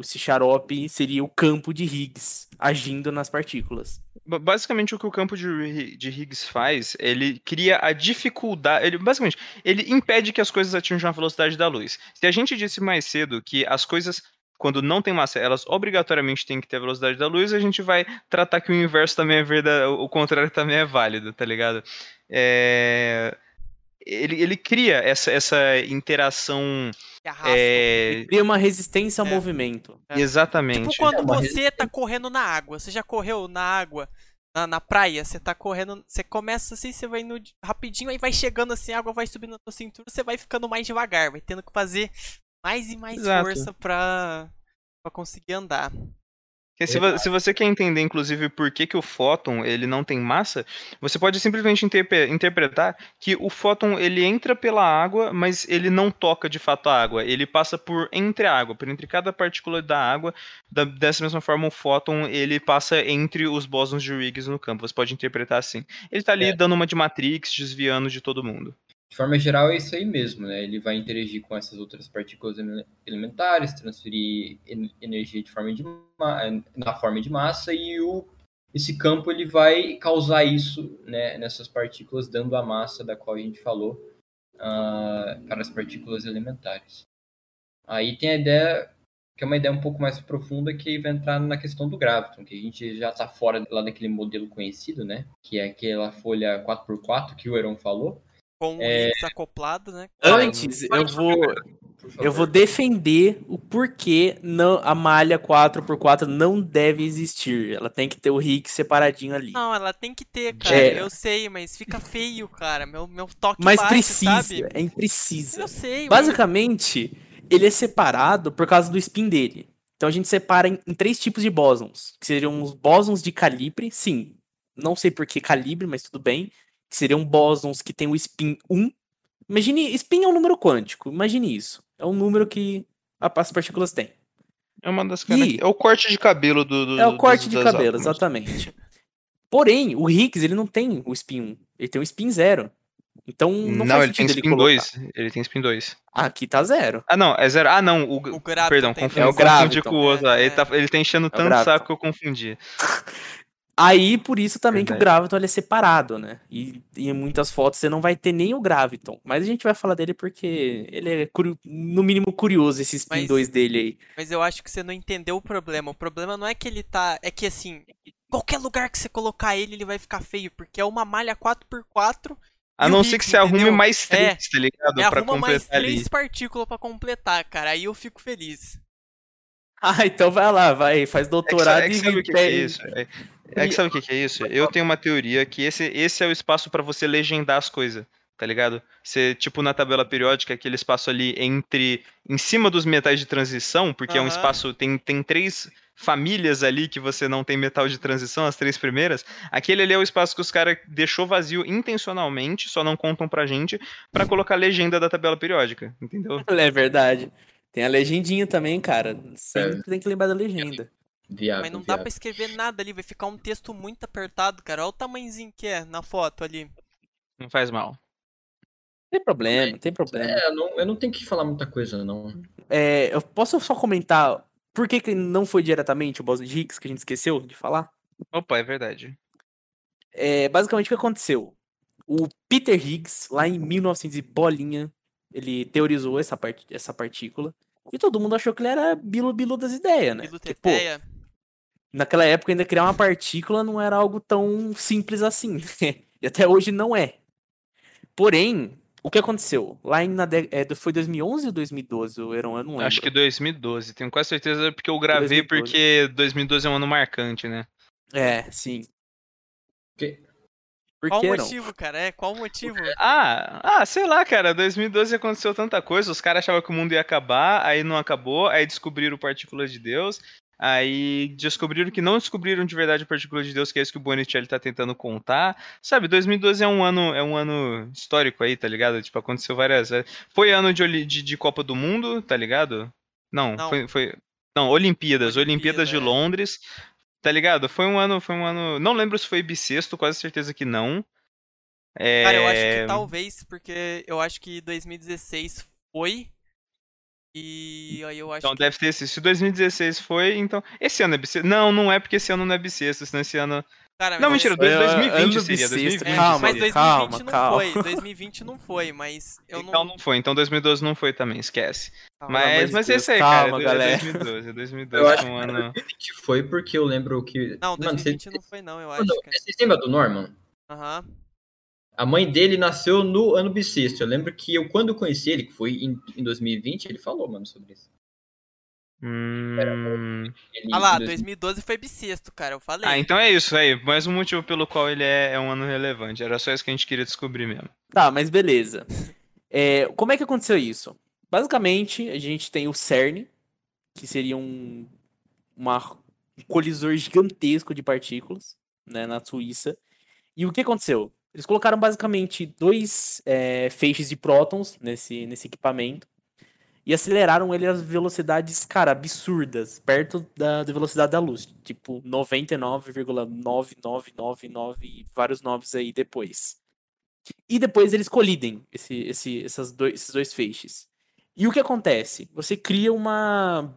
esse xarope seria o campo de Higgs agindo nas partículas. Ba- Basicamente o que o campo de, de Higgs faz, ele cria a dificuldade, ele basicamente, ele impede que as coisas atinjam a velocidade da luz. Se a gente disse mais cedo que as coisas quando não tem massa, elas obrigatoriamente têm que ter a velocidade da luz, a gente vai tratar que o inverso também é verdade, o contrário também é válido, tá ligado? É, Ele, ele cria essa, essa interação. Arrasta. é, Cria uma resistência ao É. movimento. É. Exatamente. Tipo quando É você tá correndo na água. Você já correu na água, na, na praia, você tá correndo, você começa assim, você vai indo rapidinho, aí vai chegando assim, a água vai subindo na tua cintura, você vai ficando mais devagar, vai tendo que fazer mais e mais Exato. força pra, pra conseguir andar. Se, vo- se você quer entender, inclusive, por que, que o fóton ele não tem massa, você pode simplesmente interpe- interpretar que o fóton ele entra pela água, mas ele não toca de fato a água. Ele passa por entre a água, por entre cada partícula da água. Da- dessa mesma forma, o fóton ele passa entre os bósons de Higgs no campo. Você pode interpretar assim. Ele tá ali É. dando uma de Matrix, desviando de todo mundo. De forma geral, é isso aí mesmo, né? Ele vai interagir com essas outras partículas ele- elementares, transferir en- energia de forma de na forma de massa e o, esse campo ele vai causar isso né, nessas partículas, dando a massa da qual a gente falou ah, para as partículas elementares. Aí tem a ideia, que é uma ideia um pouco mais profunda, que vai entrar na questão do graviton, que a gente já está fora lá daquele modelo conhecido, né? Que é aquela folha 4x4 que o Heron falou. Com o É. Higgs acoplado, né? Antes, eu vou, eu vou defender o porquê não, a malha 4x4 não deve existir. Ela tem que ter o Higgs separadinho ali. Não, ela tem que ter, cara. É. Eu sei, mas fica feio, cara. Meu, meu toque Mas bate, precisa, sabe? é imprecisa. Eu sei, mas... Basicamente, ele é separado por causa do spin dele. Então a gente separa em, em três tipos de bósons, que seriam os bósons de calibre, sim, não sei por que calibre, mas tudo bem, que seriam bósons que tem o spin 1. Imagine, spin é um número quântico, imagine isso. É um número que a- as partículas têm. É uma das E-. É o corte de cabelo do. do É o dos- corte de das cabelo, átomos. exatamente. Porém, o Higgs, ele não tem o spin 1, ele tem o spin 0. Então não, Não, faz ele tem spin colocar. 2. Ele tem spin 2. Aqui tá zero. Ah, não, é zero. Ah, não. O, O perdão, confundi, É o confundi Graviton. com o outro. lá. É, Ele, tá, ele tá enchendo tanto Graviton. saco que eu confundi. Aí, por isso também que o Verdade. Graviton ele é separado, né? E, e em muitas fotos você não vai ter nem o Graviton. Mas a gente vai falar dele porque ele é, no mínimo, curioso, esse spin Mas- 2 dele aí. Mas eu acho que você não entendeu o problema. O problema não é que ele tá. É que assim, qualquer lugar que você colocar ele, ele vai ficar feio. Porque é uma malha 4x4. A não ser que você arrume entendeu? mais É. três, tá ligado? É, pra arruma mais completar ali. três partículas pra completar, cara. Aí eu fico feliz. Ah, então vai lá, vai, faz É que, doutorado sabe, é que e sabe o que, que é pede- isso? É, é que sabe o que, que é isso? Eu tenho uma teoria que esse, esse é o espaço pra você legendar as coisas, tá ligado? Você, tipo, na tabela periódica, aquele espaço ali entre. em cima dos metais de transição, porque é um espaço. Tem, tem três famílias ali que você não tem metal de transição, as três primeiras. Aquele ali é o espaço que os caras deixou vazio intencionalmente, só não contam pra gente, pra colocar a legenda da tabela periódica, entendeu? É verdade. Tem a legendinha também, cara. Sempre É. tem que lembrar da legenda. Viável, Mas não dá pra escrever nada ali. Vai ficar um texto muito apertado, cara. Olha o tamanhozinho que é na foto ali. Não faz mal. Não tem problema, não tem problema. É, eu não, eu não tenho que falar muita coisa, não. É, eu posso só comentar por que, que não foi diretamente o boson de Higgs que a gente esqueceu de falar? Opa, é verdade. É, basicamente o que aconteceu? O Peter Higgs, lá em 1900 e bolinha, ele teorizou essa, part essa partícula e todo mundo achou que ele era bilo-bilo das ideias, né? Bilu Porque, pô, naquela época ainda criar uma partícula não era algo tão simples assim. e até hoje não é. Porém, o que aconteceu? Lá em, na de- é, foi 2011 ou 2012? Eu, era um- eu não lembro. Acho que 2012, tenho quase certeza porque eu gravei 2012. porque 2012 é um ano marcante, né? É, sim. Que- Por Qual o não? motivo, cara? É, qual o motivo? Ah, ah, sei lá, cara, 2012 aconteceu tanta coisa, os caras achavam que o mundo ia acabar, aí não acabou, aí descobriram partículas de Deus, aí descobriram que não descobriram de verdade a partícula de Deus, que é isso que o Bonicelli tá tentando contar. Sabe, 2012 é um ano, é um ano histórico aí, tá ligado? Tipo, aconteceu várias, foi ano de, de, de Copa do Mundo, tá ligado? Não, Não. foi, foi não, Olimpíadas, Olimpíadas de Olimpíada, é. Londres. Tá ligado? Foi um ano, foi um ano. Não lembro se foi bissexto, quase certeza que não. É... Cara, eu acho que talvez, porque eu acho que 2016 foi. E aí eu acho Então que. deve ter sido. Se 2016 foi, então. Esse ano é bissexto. Não, não é porque esse ano não é bissexto, senão esse ano. Cara, Não, mas mentira, Foi, 2020 ano seria. bissexto, 2020 É, calma, mas seria. 2020 calma, não calma. foi. 2020 não foi, mas eu Então não. não foi. Então 2012 não foi também, esquece. Mas, mas Deus, esse aí, calma, cara. é galera. 2012. 2012 Eu acho foi um ano. Que foi porque eu lembro que. Não, Mano, 2020 vocês- não foi, não, eu Mano, acho. Cara. vocês lembram do Norman? Aham. A mãe dele nasceu no ano bissexto. Eu lembro que eu, quando eu conheci ele, que foi em, em 2020, ele falou, mano, sobre isso. Hum... Ele, Ah lá, em 2000 2012 foi bissexto, cara, eu falei. Ah, então é isso aí. Mais um motivo pelo qual ele é, é um ano relevante. Era só isso que a gente queria descobrir mesmo. Tá, mas beleza. É, como é que aconteceu isso? Basicamente, a gente tem o CERN, que seria um, uma- um colisor gigantesco de partículas, né, na Suíça. E o que aconteceu? Eles colocaram basicamente dois é, feixes de prótons nesse, nesse equipamento e aceleraram ele às velocidades, cara, absurdas, perto da, da velocidade da luz, tipo 99,9999 e vários noves aí depois. E depois eles colidem esse, esse, essas dois, esses dois feixes. E o que acontece? Você cria uma.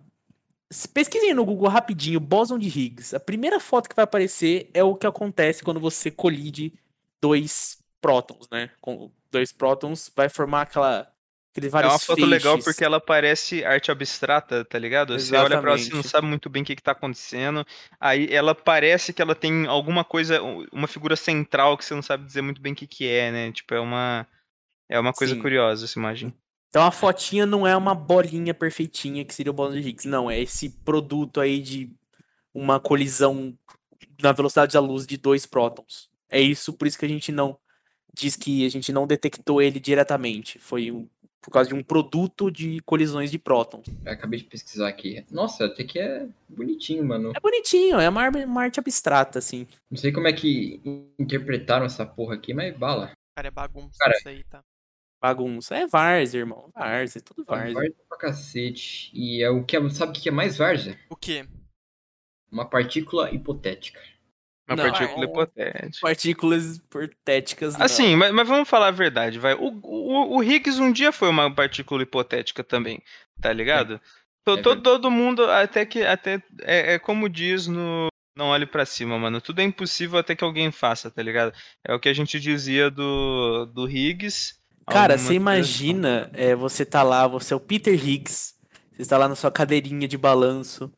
Pesquisem no Google rapidinho, bóson de Higgs. A primeira foto que vai aparecer é o que acontece quando você colide dois prótons, né? Com dois prótons vai formar aquela. Aqueles É vários uma foto legal feixes. porque ela parece arte abstrata, tá ligado? Você olha pra ela, você não Exatamente. sabe muito bem o que, que tá acontecendo. Aí ela parece que ela tem alguma coisa, uma figura central que você não sabe dizer muito bem o que, que é, né? Tipo, é uma. É uma coisa Sim. curiosa essa imagem. Então a fotinha não é uma bolinha perfeitinha que seria o bóson de Higgs. Não, é esse produto aí de uma colisão na velocidade da luz de dois prótons. É isso, por isso que a gente não diz que a gente não detectou ele diretamente. Foi um- por causa de um produto de colisões de prótons. Eu acabei de pesquisar aqui. Nossa, até que é bonitinho, mano. É bonitinho, é uma, uma arte abstrata, assim. Não sei como é que interpretaram essa porra aqui, mas bala. Cara, é bagunça Cara, isso aí, tá? Bagunça. É várzea, irmão. Várzea, tudo várzea. Várzea pra cacete. E é o que é, sabe o que é mais várzea? O quê? Uma partícula hipotética. Uma Não, partícula é- hipotética. Partículas hipotéticas. não. Assim, mas, mas vamos falar a verdade, vai. O, o, o Higgs um dia foi uma partícula hipotética também, tá ligado? É to- verdade. todo mundo, até que. Até, é, é como diz no. Não olhe pra cima, mano. Tudo é impossível até que alguém faça, tá ligado? É o que a gente dizia do, do Higgs. Cara, você imagina, é, você tá lá, você é o Peter Higgs, você está lá na sua cadeirinha de balanço,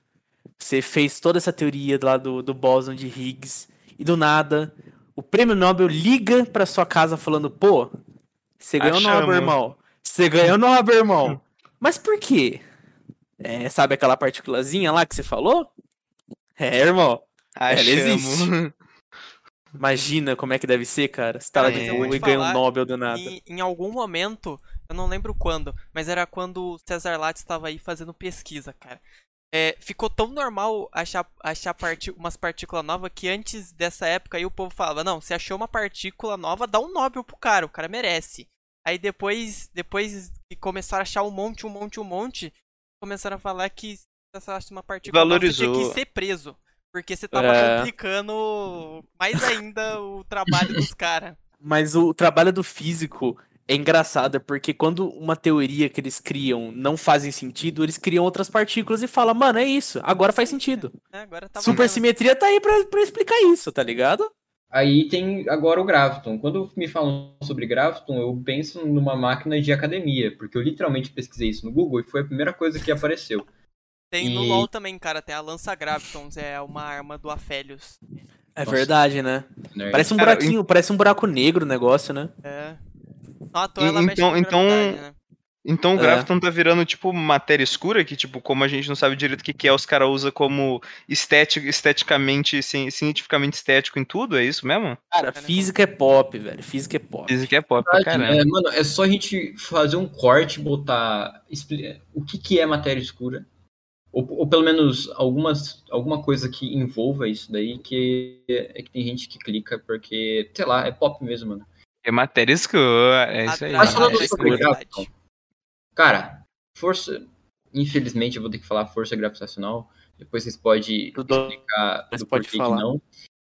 você fez toda essa teoria lá do, do bóson de Higgs, e do nada, o prêmio Nobel liga pra sua casa falando, pô, você ganhou o. Nobel, irmão. Você ganhou o Nobel, irmão. Mas por quê? É, sabe aquela partículazinha lá que você falou? É, irmão. ela Achamos. existe. Imagina como é que deve ser, cara. Você tá lá É. de boa e ganha um Nobel do nada. Em, em algum momento, eu não lembro quando, mas era quando o Cesar Lattes estava aí fazendo pesquisa, cara. É, ficou tão normal achar, achar parti umas partículas novas que antes dessa época aí o povo falava, não, se achou uma partícula nova, dá um Nobel pro cara, o cara merece. Aí depois, depois que começaram a achar um monte, um monte, um monte, começaram a falar que se você achasse uma partícula nova, você tinha Valorizou. que ser preso. Porque você tava É. complicando mais ainda o trabalho dos caras. Mas o trabalho do físico é engraçado, porque quando uma teoria que eles criam não fazem sentido, eles criam outras partículas e falam, mano, é isso, agora faz sentido. né? Agora tá. Supersimetria tá aí pra, pra explicar isso, tá ligado? Aí tem agora o Graviton. Quando me falam sobre Graviton, eu penso numa máquina de academia, porque eu literalmente pesquisei isso no Google e foi a primeira coisa que apareceu. Tem no E- LoL também, cara, tem a Lança Gravitons, é uma arma do Aphelios. É Nossa. verdade, né? né? Parece um Cara, buraquinho, parece um buraco negro o negócio, né? É. Ela então- então- gravidade, né? Então o É. Graviton tá virando tipo matéria escura, que tipo, como a gente não sabe direito o que, que é, os caras usam como estético, esteticamente, ci- cientificamente estético em tudo, é isso mesmo? Cara, né? física é pop, velho. Física é pop. Que é pop pra caramba. É, mano, é só a gente fazer um corte, botar o que, que é matéria escura, ou, ou pelo menos algumas, alguma coisa que envolva isso daí, que é que tem gente que clica porque, sei lá, é pop mesmo, mano. É matéria escura, é isso aí. Mas falando sobre. Graviton, cara, força, infelizmente eu vou ter que falar força gravitacional, depois vocês podem Tudo- explicar mas do pode porquê falar. que não.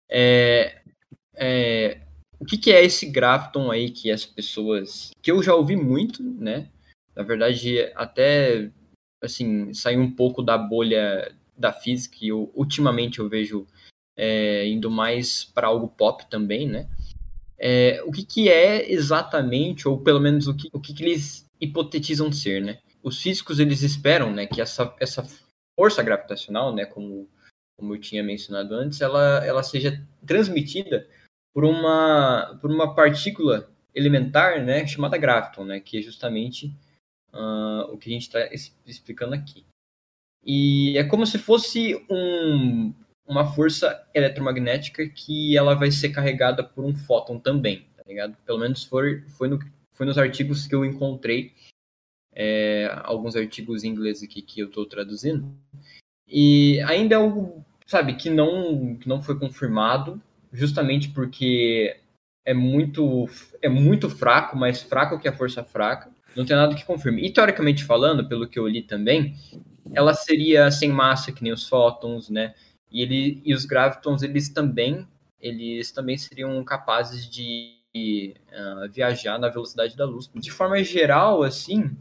É, é, o que, que é esse Graviton aí que as pessoas. que eu já ouvi muito, né? Na verdade, até assim, saiu um pouco da bolha da física e eu, ultimamente eu vejo é, indo mais para algo pop também, né? É, o que, que é exatamente, ou pelo menos o que, o que, que eles hipotetizam ser, né? Os físicos eles esperam, né, que essa, essa força gravitacional, né, como, como eu tinha mencionado antes, ela, ela seja transmitida por uma, por uma partícula elementar, né, chamada graviton, né, que é justamente ah, o que a gente está explicando aqui. E é como se fosse um, uma força eletromagnética que ela vai ser carregada por um fóton também, tá ligado? Pelo menos foi, foi, no, foi nos artigos que eu encontrei, é, alguns artigos em inglês aqui que eu estou traduzindo. E ainda é algo, sabe, que não, que não foi confirmado, justamente porque é muito, é muito fraco, mais fraco que a força fraca. Não tem nada que confirme. E teoricamente falando, pelo que eu li também, ela seria sem massa que nem os fótons, né? E, ele, e os gravitons, eles também, eles também seriam capazes de uh, viajar na velocidade da luz. De forma geral, assim,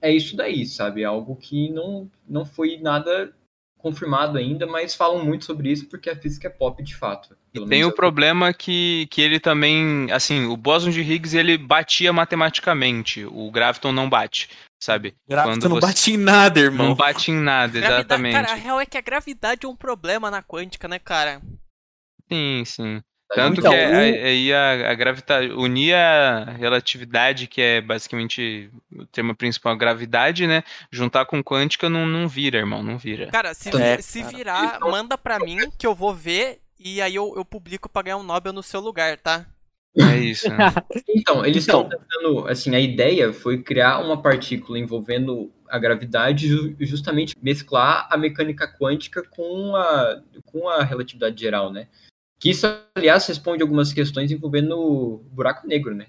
é isso daí, sabe? É algo que não, não foi nada confirmado ainda, mas falam muito sobre isso porque a física é pop de fato. E tem o problema que, que ele também, assim, o bóson de Higgs ele batia matematicamente, o graviton não bate, sabe? Graviton não você- bate em nada, irmão. Não bate em nada, exatamente. Cara, a real é que a gravidade é um problema na quântica, né, cara? Sim, sim. Tanto Então, que é- o- aí a, a gravidade unir a relatividade, que é basicamente o termo principal, a gravidade, né? Juntar com quântica não, não vira, irmão, não vira. Cara, se, É, vi- se cara. virar, manda pra mim que eu vou ver e aí eu, eu publico pra ganhar um Nobel no seu lugar, tá? É isso. né? Então, eles Então. estão tentando, assim, a ideia foi criar uma partícula envolvendo a gravidade ju- justamente mesclar a mecânica quântica com a, com a relatividade geral, né? Que isso, aliás, responde algumas questões envolvendo o buraco negro, né?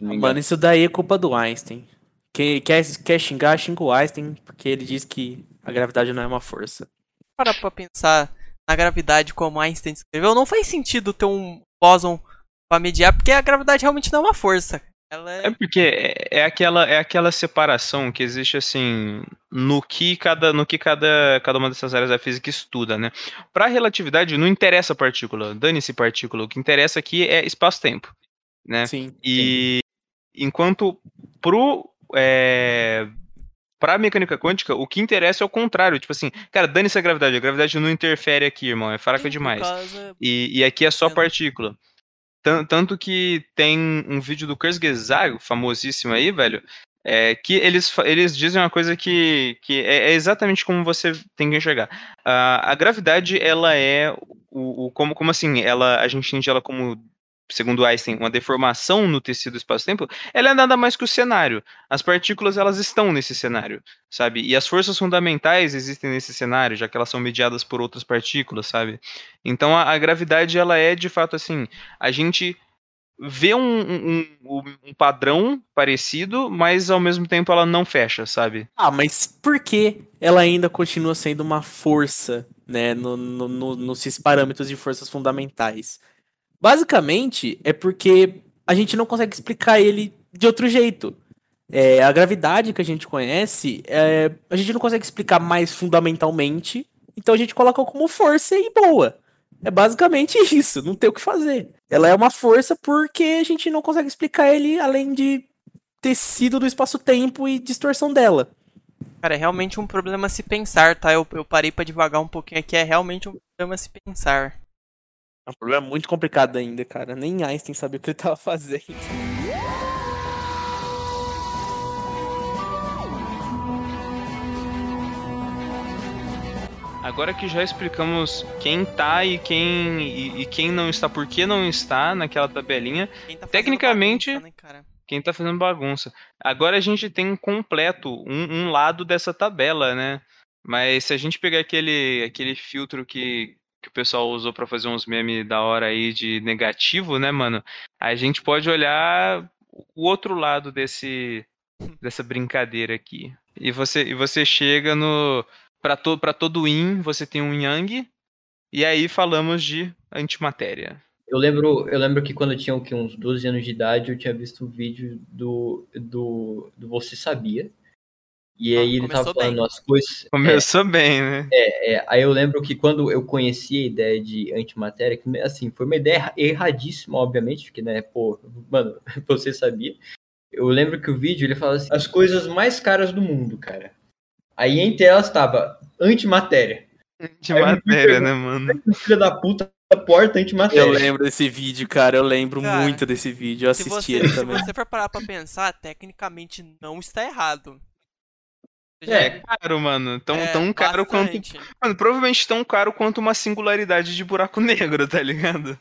Mano, isso daí é culpa do Einstein. Quem quer, quer xingar, xinga o Einstein, porque ele diz que a gravidade não é uma força. Para pra pensar na gravidade como Einstein escreveu, não faz sentido ter um bóson pra mediar, porque a gravidade realmente não é uma força. Ela é... É porque é, é aquela, é aquela separação que existe assim no que cada, no que cada, cada uma dessas áreas da física estuda, né? Para relatividade não interessa a partícula, dane-se partícula. O que interessa aqui é espaço-tempo, né? Sim. E enquanto pro é, pra mecânica quântica, o que interessa é o contrário. Tipo assim, cara, dane-se a gravidade. A gravidade não interfere aqui, irmão. É fraca demais. causa- E, e aqui é só partícula. Tan- Tanto que tem um vídeo do Kurzgesagt, famosíssimo aí, velho, é, que eles, eles dizem uma coisa que, que é, é exatamente como você tem que enxergar. A, a gravidade, ela é o, o- como, como assim, ela, a gente entende ela como, segundo Einstein, uma deformação no tecido do espaço-tempo, ela é nada mais que o cenário. As partículas, elas estão nesse cenário, sabe? E as forças fundamentais existem nesse cenário, já que elas são mediadas por outras partículas, sabe? Então a, a gravidade ela é de fato assim, a gente vê um, um, um- padrão parecido, mas ao mesmo tempo ela não fecha, sabe? Ah, mas por que ela ainda continua sendo uma força, né, no, no, no- nesses parâmetros de forças fundamentais? Basicamente, é porque a gente não consegue explicar ele de outro jeito. É, a gravidade que a gente conhece, é, a gente não consegue explicar mais fundamentalmente, então a gente coloca como força e boa. É basicamente isso, não tem o que fazer. Ela é uma força porque a gente não consegue explicar ele além de tecido do espaço-tempo e distorção dela. Cara, é realmente um problema se pensar, tá? Eu, eu parei pra devagar um pouquinho aqui, é realmente um problema se pensar. É um problema muito complicado ainda, cara. Nem Einstein sabia o que ele tava fazendo. Agora que já explicamos quem tá e quem e, e quem não está, por que não está naquela tabelinha, Quem tá Tecnicamente- bagunça, né, quem tá fazendo bagunça. Agora a gente tem completo um, um lado dessa tabela, né? Mas se a gente pegar aquele, aquele filtro que, que o pessoal usou pra fazer uns memes da hora aí de negativo, né, mano? A gente pode olhar o outro lado desse dessa brincadeira aqui. E você e você chega no para to, para todo yin, você tem um yang e aí falamos de antimatéria. Eu lembro, eu lembro que quando eu tinha o quê, uns 12 anos de idade, eu tinha visto um vídeo do, do, do Você Sabia. E Ah, aí ele tava começou falando bem. as coisas. Começou bem, né? É, aí eu lembro que quando eu conheci a ideia de antimatéria, que assim, foi uma ideia erra- erradíssima, obviamente, porque, né, pô, mano, você sabia. Eu lembro que o vídeo ele fala assim: as coisas mais caras do mundo, cara. Aí entre elas estava antimatéria. Antimatéria, né, mano? Filha da puta, porta antimatéria. Eu lembro desse vídeo, cara. Eu lembro Cara, muito desse vídeo. Eu Se assisti você, ele se também. você for parar pra pensar, tecnicamente não está errado. É, É caro, mano. Tão, é, tão caro quanto. bastante. Mano, provavelmente tão caro quanto uma singularidade de buraco negro, tá ligado?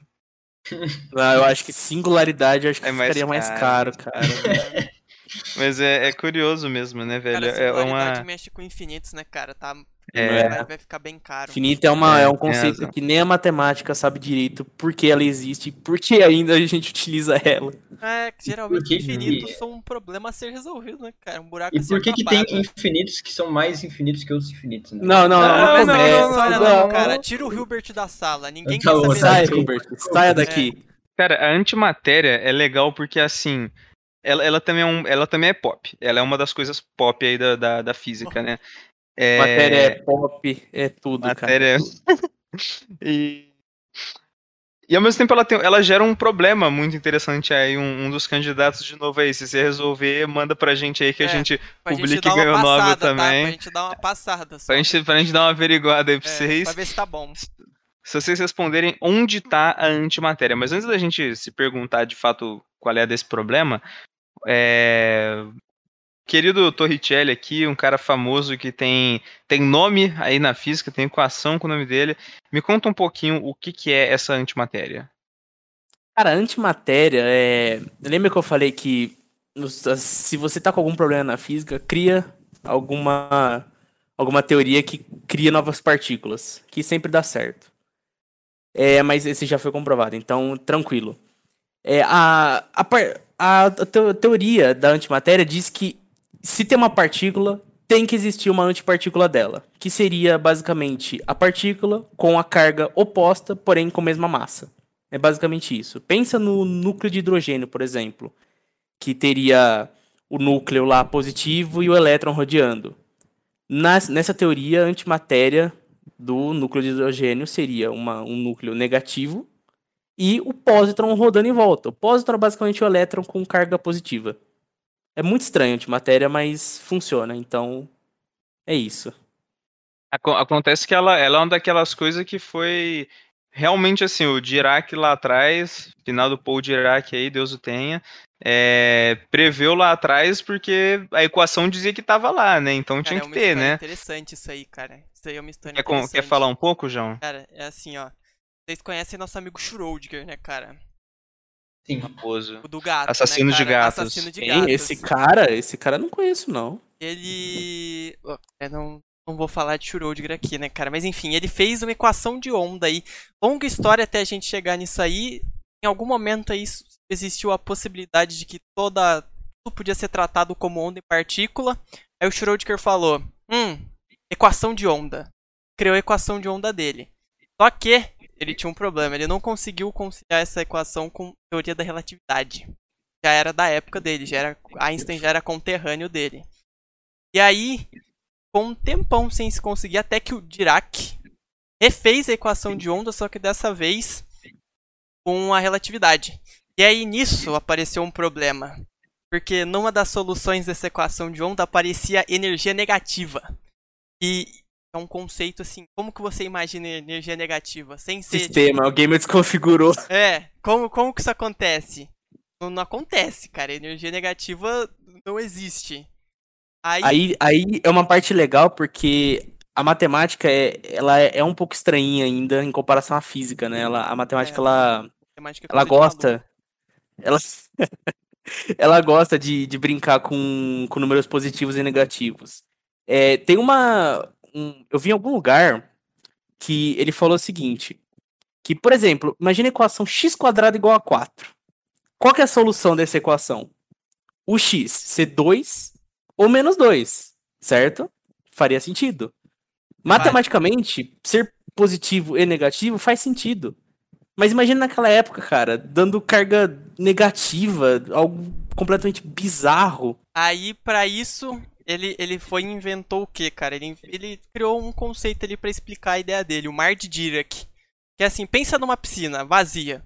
Ah, eu acho que singularidade eu acho que É mais ficaria mais caro. caro, cara. Mas é, é curioso mesmo, né, velho? Cara, é uma. mexe com infinitos, né, cara? Tá, É. vai, ficar bem caro. Infinito é, uma, É, é um conceito razão. que nem a matemática sabe direito por que ela existe e por que ainda a gente utiliza ela. É, geralmente que- infinitos são um problema a ser resolvido, né, cara? Um buraco E por que, que tem infinitos que são mais infinitos que outros infinitos? Né? Não, não, não, Não, não, não, Não, não, não, Não, não, não. cara. Tira o Hilbert da sala. Ninguém Tá quer bom, saber Sai, disso. Gilbert, saia daqui. Cara, a antimatéria é legal porque, assim. Ela, ela, também é um, ela também é pop. Ela é uma das coisas pop aí da, da, da física, né? É, Matéria é pop, é tudo, cara. matéria. e, e ao mesmo tempo ela, tem, ela gera um problema muito interessante aí. Um, um dos candidatos de novo aí. Se você resolver, manda pra gente aí que a É, gente Pra gente publique e ganha o Nobel tá? também. Pra gente dar uma passada só. Pra gente, pra gente dar uma averiguada aí pra É, vocês. pra ver se tá bom. Se vocês responderem onde tá a antimatéria. Mas antes da gente se perguntar de fato qual é desse problema, é... querido Torricelli aqui, um cara famoso que tem, tem nome aí na física, tem equação com o nome dele. Me conta um pouquinho o que, que é essa antimatéria. Cara, antimatéria é. Lembra que eu falei que se você tá com algum problema na física, cria alguma alguma teoria que cria novas partículas, que sempre dá certo. É, mas esse já foi comprovado, então tranquilo. É, a, a a, a teo- teoria da antimatéria diz que se tem uma partícula, tem que existir uma antipartícula dela, que seria basicamente a partícula com a carga oposta, porém com a mesma massa. É basicamente isso. Pensa no núcleo de hidrogênio, por exemplo, que teria o núcleo lá positivo e o elétron rodeando. Nas- nessa teoria, a antimatéria do núcleo de hidrogênio seria uma, um núcleo negativo e o pósitron rodando em volta. O pósitron é basicamente o elétron com carga positiva. É muito estranho a antimatéria, mas funciona, então é isso. Aco- Acontece que ela, ela é uma daquelas coisas que foi realmente assim, o Dirac lá atrás, final do Paul Dirac aí, Deus o tenha, é, preveu lá atrás porque a equação dizia que tava lá, né? Então Cara, tinha é que ter, né? interessante isso aí, cara. Isso aí é uma história Quer, com- quer falar um pouco, João? Cara, é assim, ó. Vocês conhecem nosso amigo Schrödinger, né, cara? Sim. Raposo. O do gato, Assassino né, de gatos. Assassino de gatos. Esse cara, esse cara eu não conheço, não. Ele. Eu não, não vou falar de Schrödinger aqui, né, cara? Mas enfim, ele fez uma equação de onda aí. Longa história até a gente chegar nisso aí. Em algum momento aí existiu a possibilidade de que toda. Tudo podia ser tratado como onda e partícula. Aí o Schrödinger falou: Hum, equação de onda. Criou a equação de onda dele. Só que ele tinha um problema, ele não conseguiu conciliar essa equação com a teoria da relatividade. Já era da época dele, já era, Einstein já era conterrâneo dele. E aí, com um tempão sem se conseguir, até que o Dirac refez a equação de onda, só que dessa vez com a relatividade. E aí nisso apareceu um problema. Porque numa das soluções dessa equação de onda aparecia energia negativa. E é um conceito assim, como que você imagina energia negativa? Sem ser. Sistema, o gamer desconfigurou. É, como, como que isso acontece? Não, não acontece, cara. Energia negativa não existe. Aí, Aí, aí é uma parte legal porque a matemática é, ela é, é um pouco estranha ainda em comparação à física, né? Ela, a matemática É. ela, matemática é ela gosta, ela, ela gosta de, de brincar com, com números positivos e negativos. É, tem uma, um- eu vi em algum lugar que ele falou o seguinte, que por exemplo, imagina a equação x quadrado igual a 4. Qual é a solução dessa equação? O x ser 2 ou menos 2, certo? Faria sentido. Matematicamente, ser positivo e negativo faz sentido. Mas imagina naquela época, cara, dando carga negativa, algo completamente bizarro. Aí, pra isso, ele, ele foi e inventou o que, cara? Ele, ele criou um conceito ali pra explicar a ideia dele, o mar de Dirac. Que é assim, pensa numa piscina vazia.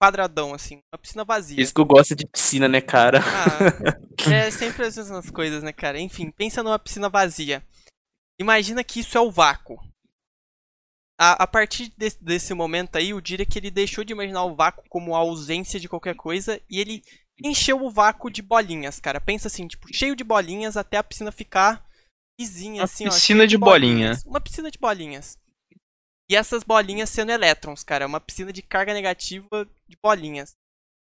Quadradão, assim, uma piscina vazia. Isso que eu gosto de piscina, né, cara? Ah, é sempre as mesmas coisas, né, cara? Enfim, pensa numa piscina vazia. Imagina que isso é o vácuo. A, a partir desse, desse momento aí, diria que ele deixou de imaginar o vácuo como a ausência de qualquer coisa e ele encheu o vácuo de bolinhas, cara. Pensa assim, tipo, cheio de bolinhas até a piscina ficar vizinha, Uma assim, ó. piscina cheia de bolinha. Uma piscina de bolinhas. E essas bolinhas sendo elétrons, cara. Uma piscina de carga negativa de bolinhas. O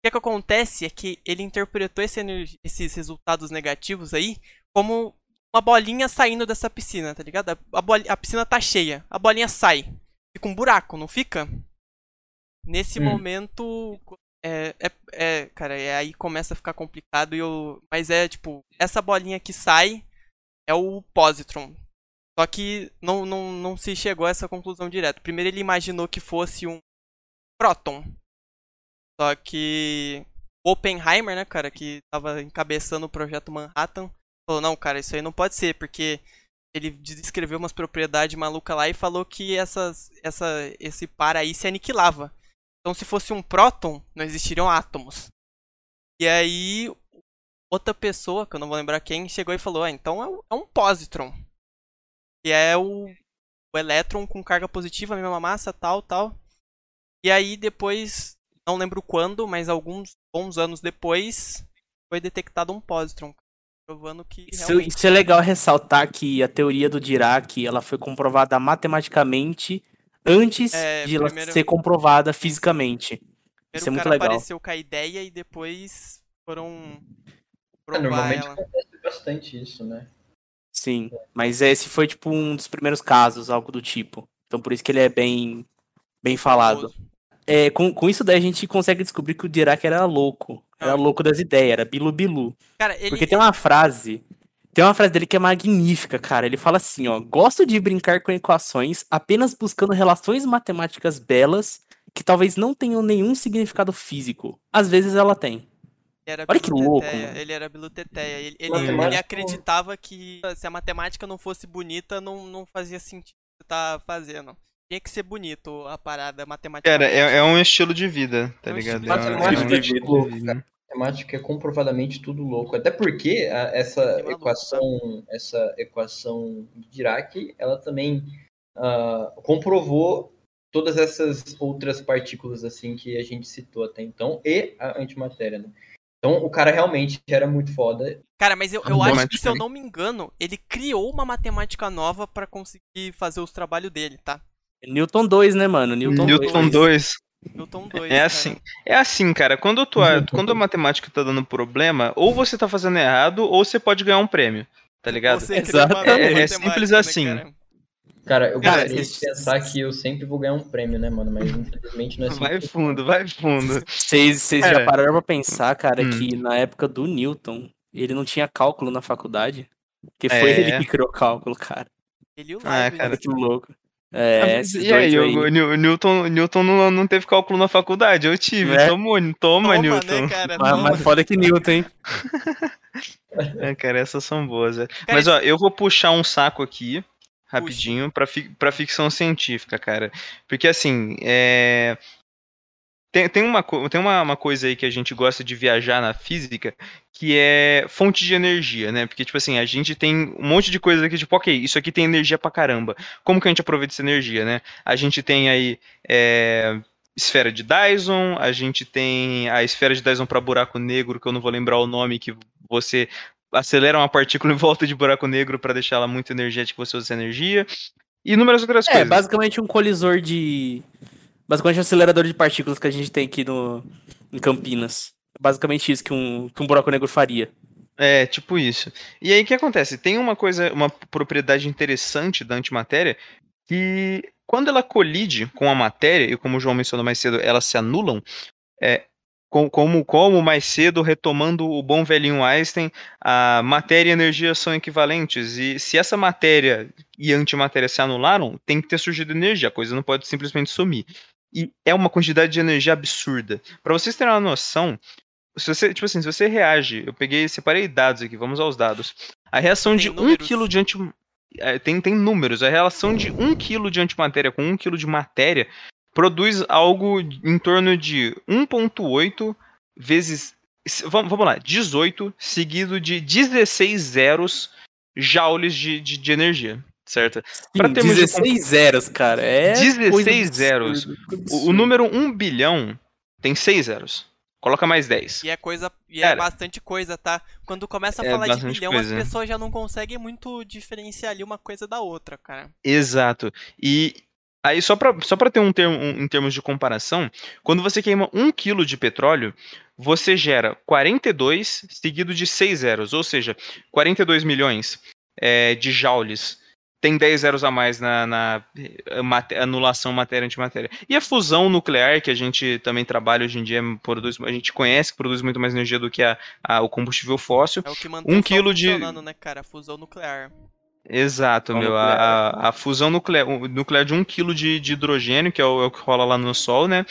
que, é que acontece é que ele interpretou esse esses resultados negativos aí como uma bolinha saindo dessa piscina, tá ligado? A, a a piscina tá cheia, a bolinha sai. Fica um buraco, não fica? Nesse Hum. momento. É, é, é, cara, é, aí começa a ficar complicado e eu. Mas é tipo, essa bolinha que sai é o positron. Só que não, não, não se chegou a essa conclusão direto. Primeiro ele imaginou que fosse um próton. Só que Oppenheimer, né, cara, que tava encabeçando o projeto Manhattan, falou, não, cara, isso aí não pode ser, porque ele descreveu umas propriedades malucas lá e falou que essas, essa, esse par aí se aniquilava. Então se fosse um próton, não existiriam átomos. E aí, outra pessoa, que eu não vou lembrar quem, chegou e falou, ah, então é um- é um positron. Que é o, o elétron com carga positiva, a mesma massa, tal, tal. E aí depois, não lembro quando, mas alguns bons anos depois, foi detectado um positron. Provando que Isso, realmente... isso é legal ressaltar que a teoria do Dirac ela foi comprovada matematicamente antes É, de ela primeiro- ser comprovada fisicamente. Primeiro Isso é muito legal. apareceu com a ideia e depois foram É, provar normalmente ela. acontece bastante isso, né? Sim, mas esse foi tipo um dos primeiros casos, algo do tipo. Então por isso que ele é bem bem falado. é, com, com isso daí a gente consegue descobrir que o Dirac era louco. Era louco das ideias, era bilu-bilu. Ele. Porque tem uma frase. Tem uma frase dele que é magnífica, cara. Ele fala assim, ó. Gosto de brincar com equações apenas buscando relações matemáticas belas que talvez não tenham nenhum significado físico. Às vezes ela tem. Olha que louco, mano. Ele era biluteteia. Ele, ele, Matemática- ele acreditava que se a matemática não fosse bonita, não, não fazia sentido o que tá fazendo. Tinha que ser bonito a parada matemática. Cara, é, é um estilo de vida, tá É um ligado? estilo É de um vida. é um é estilo louco, de vida. cara. Matemática é comprovadamente tudo louco. Até porque a- essa equação, essa equação de Dirac, ela também ah, comprovou todas essas outras partículas assim que a gente citou até então e a antimatéria, né? Então o cara realmente era muito foda. Cara, mas eu, eu acho que, se eu não me engano, ele criou uma matemática nova pra conseguir fazer os trabalhos dele, tá? Newton 2, né, mano? Newton, Newton 2. Newton 2. É assim. É assim, cara. Quando, tu, quando a matemática tá dando problema, ou você tá fazendo errado, ou você pode ganhar um prêmio. Tá ligado? Você uma Exatamente. É- é matemática, simples né, assim. cara? Cara, eu Cara, gostaria de vocês- pensar que eu sempre vou ganhar um prêmio, né, mano? Mas infelizmente não é assim. Vai fundo, vai fundo. Vocês vocês já Cara. pararam pra pensar, cara, Hum. que na época do Newton, ele não tinha cálculo na faculdade? Que foi É. ele que criou cálculo, cara. Ele e o Ah, Leibniz. cara. Que louco. É, e aí, New- Newton, Newton não, não teve cálculo na faculdade? Eu tive. É. Toma, toma, Toma, Newton. né, cara? Mas, Toma. mas foda que Newton, hein? É, cara, essas são boas. é. Cara, Mas ó, eu vou puxar um saco aqui, rapidinho, pra, fi pra ficção científica, cara. Porque assim, é. Tem, tem, uma, tem uma, uma coisa aí que a gente gosta de viajar na física, que é fonte de energia, né? Porque, tipo assim, a gente tem um monte de coisa aqui, tipo, ok, isso aqui tem energia pra caramba. Como que a gente aproveita essa energia, né? A gente tem aí é, esfera de Dyson, a gente tem a esfera de Dyson para buraco negro, que eu não vou lembrar o nome, que você acelera uma partícula em volta de buraco negro para deixar ela muito energética, você usa energia. E inúmeras outras É, coisas. basicamente um colisor de. Basicamente um acelerador de partículas que a gente tem aqui no, em Campinas. Basicamente isso que um, que um buraco negro faria. É, tipo isso. E aí o que acontece? Tem uma coisa, uma propriedade interessante da antimatéria que quando ela colide com a matéria, e como o João mencionou mais cedo, elas se anulam, é, com- como, como mais cedo, retomando o bom velhinho Einstein, a matéria e energia são equivalentes, e se essa matéria e antimatéria se anularam, tem que ter surgido energia, a coisa não pode simplesmente sumir. E é uma quantidade de energia absurda. Para vocês terem uma noção, se você, tipo assim, se você reage, eu peguei, separei dados aqui, vamos aos dados. A reação Tem de 1 números? kg de anti é, tem, tem números. A relação de 1 kg de antimatéria com 1 kg de matéria produz algo em torno de 1,8 vezes. Vamos, vamos lá, 18 seguido de 16 zeros joules de, de, de energia, certo? Termos de 16 zeros, cara. É 16 coisa absurda, zeros. O, o número 1 bilhão tem 6 zeros. Coloca mais 10. E é coisa. E é Cara, bastante coisa, tá? Quando começa a é falar de bilhão, coisa. as pessoas já não conseguem muito diferenciar ali uma coisa da outra, cara. Exato. E aí, só para só pra ter um termo um- em termos de comparação, quando você queima 1 kg de petróleo, você gera 42 seguido de 6 zeros, ou seja, 42 milhões é, de joules. Tem 10 zeros a mais na, na eh, mate- anulação matéria-antimatéria. E a fusão nuclear, que a gente também trabalha hoje em dia, produz, a gente conhece que produz muito mais energia do que a, a- o combustível fóssil. É o que mantém Um quilo de- funcionando, né, cara? Fusão nuclear. Exato, Fusão meu. A, nuclear. a- a fusão nuclear, nuclear de 1 kg de, de hidrogênio, que é o, é o que rola lá no Sol, né?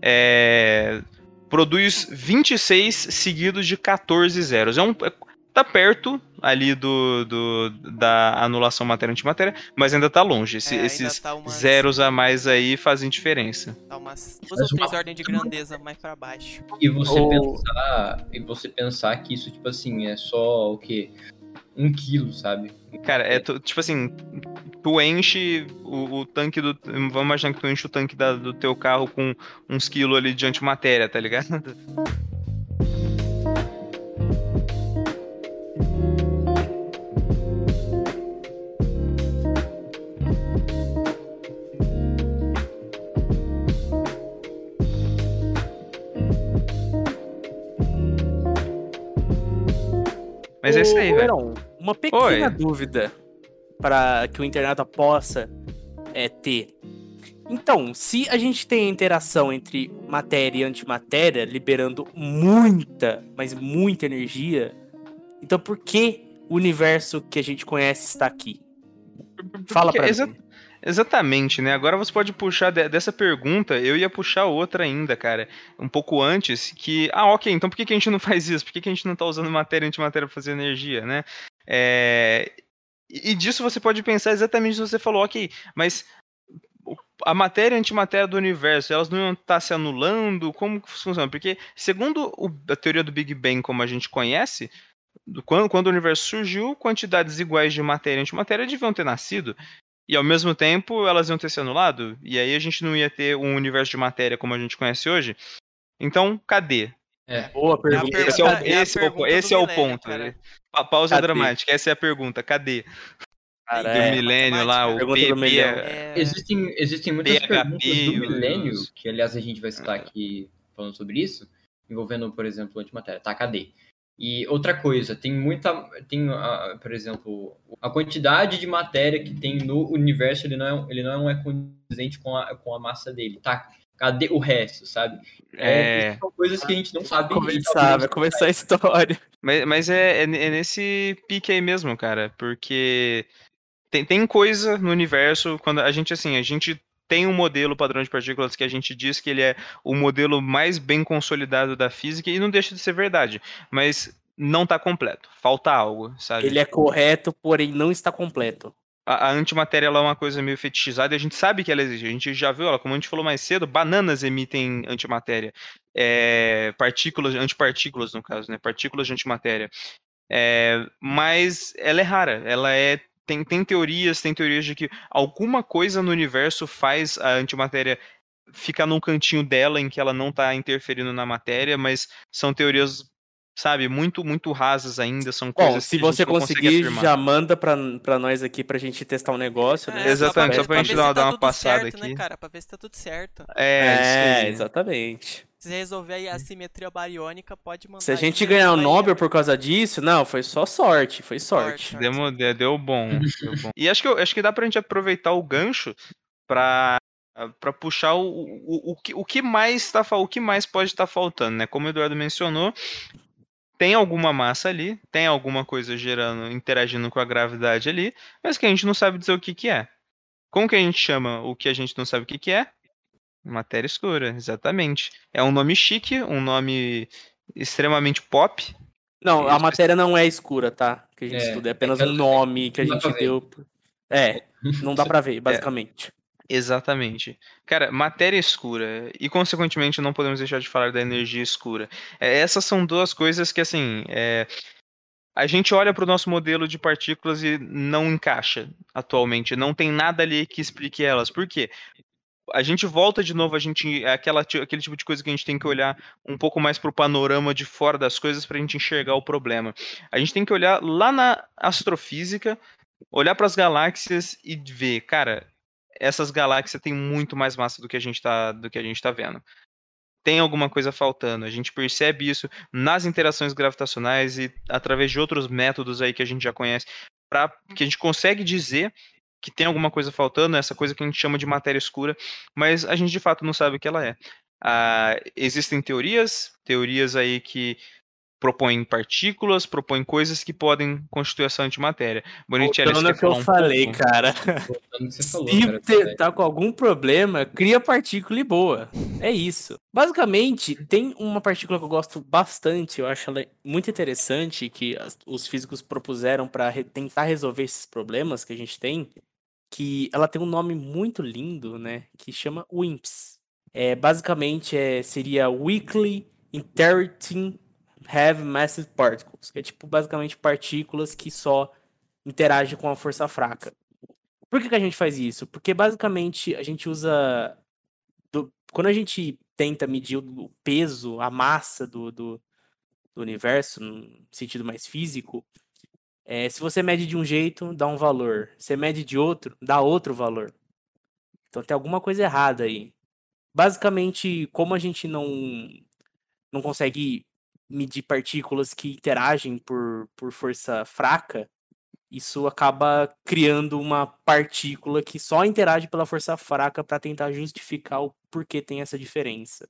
é, produz 26 seguidos de 14 zeros. É um, é- tá perto ali do, do- da anulação matéria-antimatéria, mas ainda tá longe. Esse- É, ainda esses tá umas- zeros a mais aí fazem diferença. Tá umas duas Mas ou três uma- ordens de grandeza mais pra baixo. E você O- pensar, e você pensar que isso, tipo assim, é só o quê? Um quilo, sabe? Cara, é tipo assim, tu enche o, o tanque do. Vamos imaginar que tu enche o tanque da- do teu carro com uns quilos ali de antimatéria, tá ligado? Mas é isso aí, velho. Uma pequena Oi. dúvida para que o internauta possa é, ter. Então, se a gente tem a interação entre matéria e antimatéria, liberando muita, mas muita energia, então por que o universo que a gente conhece está aqui? Fala Porque pra exa- mim. Exatamente, né? Agora você pode puxar de- dessa pergunta, eu ia puxar outra ainda, cara, um pouco antes, que, ah, ok, então por que, que a gente não faz isso? Por que, que a gente não tá usando matéria e antimatéria pra fazer energia, né? É, E disso você pode pensar exatamente o que você falou, ok, mas a matéria e a antimatéria do universo, elas não iam estar se anulando? Como que funciona? Porque, segundo a teoria do Big Bang como a gente conhece, do- quando, quando o universo surgiu, quantidades iguais de matéria e antimatéria deviam ter nascido. E ao mesmo tempo elas iam ter se anulado. E aí a gente não ia ter um universo de matéria como a gente conhece hoje. Então, cadê? Boa É pergunta. Esse é o, é a esse é pergunta esse é o ponto. cara. Pa- Pausa Cadê? dramática, essa é a pergunta. Cadê? Cara, do é. milênio lá, o P. P- É, Existem, existem muitas PHP, perguntas do milênio, que aliás a gente vai citar aqui falando sobre isso, envolvendo, por exemplo, antimatéria. Tá, cadê? E outra coisa, tem muita. Tem, por exemplo, a quantidade de matéria que tem no universo, ele não é, ele não é condizente com a, com a massa dele. Tá, cadê o resto, sabe? É. São coisas que a gente não sabe. começar, vai começar a história. Mas, mas é, é, é nesse pique aí mesmo, cara. Porque tem, tem coisa no universo, quando a gente, assim, a gente tem um modelo padrão de partículas que a gente diz que ele é o modelo mais bem consolidado da física, e não deixa de ser verdade. Mas não tá completo. Falta algo, sabe? Ele é correto, porém não está completo. a, a antimatéria é uma coisa meio fetichizada e a gente sabe que ela existe. A gente já viu ela, como a gente falou mais cedo, bananas emitem antimatéria. É, partículas, antipartículas, no caso, né? Partículas de antimatéria. É, mas ela é rara. Ela é. Tem, tem teorias, tem teorias de que alguma coisa no universo faz a antimatéria ficar num cantinho dela em que ela não está interferindo na matéria, mas são teorias, sabe, muito, muito rasas ainda, são Bom, coisas se que a gente você conseguir, já manda pra, pra nós aqui pra gente testar um negócio, né? é, Exatamente, só pra ver gente se dar uma- tá dar uma passada certo, aqui. Né, cara, pra ver se tá tudo certo. É, É, exatamente. Se resolver aí a simetria bariônica, pode mandar. Se a gente ganhar o pra Nobel por causa disso, não, foi só sorte, foi sorte. Sorte. Deu, deu, deu bom, deu bom. E acho que, acho que dá pra gente aproveitar o gancho pra, pra puxar o, o, o, que, o que mais tá, o que mais pode estar faltando, né? Como o Eduardo mencionou, tem alguma massa ali, tem alguma coisa gerando, interagindo com a gravidade ali, mas que a gente não sabe dizer o que que é. Como que a gente chama o que a gente não sabe o que que é? Matéria escura, exatamente. É um nome chique, um nome extremamente pop, Não, a matéria não é escura, tá? Que a gente É, estuda, é apenas é um nome que a gente deu. É, não dá pra ver, basicamente. Exatamente. Cara, matéria escura e, consequentemente, não podemos deixar de falar da energia escura. É, essas são duas coisas que, assim, é, a gente olha para o nosso modelo de partículas e não encaixa atualmente. Não tem nada ali que explique elas. Por quê? A gente volta de novo, a gente aquela, aquele tipo de coisa que a gente tem que olhar um pouco mais para o panorama de fora das coisas para a gente enxergar o problema. A gente tem que olhar lá na astrofísica, olhar para as galáxias e ver, cara, essas galáxias têm muito mais massa do que a gente tá, do que a gente tá vendo. Tem alguma coisa faltando. A gente percebe isso nas interações gravitacionais e através de outros métodos aí que a gente já conhece, para que a gente consegue dizer que tem alguma coisa faltando, essa coisa que a gente chama de matéria escura, mas a gente de fato não sabe o que ela é. Ah, existem teorias, teorias aí que propõem partículas, propõem coisas que podem constituir essa antimatéria. Bonicelli, Voltando você ao que eu um falei, pouco? cara. Você falou, Se cara, você é- tá com algum problema, cria partícula e boa. É isso. Basicamente, tem uma partícula que eu gosto bastante, eu acho ela muito interessante, que os físicos propuseram para tentar resolver esses problemas que a gente tem, que ela tem um nome muito lindo, né? Que chama WIMPs. É, basicamente, é, seria Weakly Interacting Heavy Massive Particles, que é tipo basicamente partículas que só interagem com a força fraca. Por que, que a gente faz isso? Porque basicamente a gente usa. do- quando a gente tenta medir o peso, a massa do, do, do universo, no sentido mais físico, é, se você mede de um jeito, dá um valor. Se mede de outro, dá outro valor. Então tem alguma coisa errada aí. Basicamente, como a gente não, não consegue medir partículas que interagem por, por força fraca, isso acaba criando uma partícula que só interage pela força fraca para tentar justificar o porquê tem essa diferença.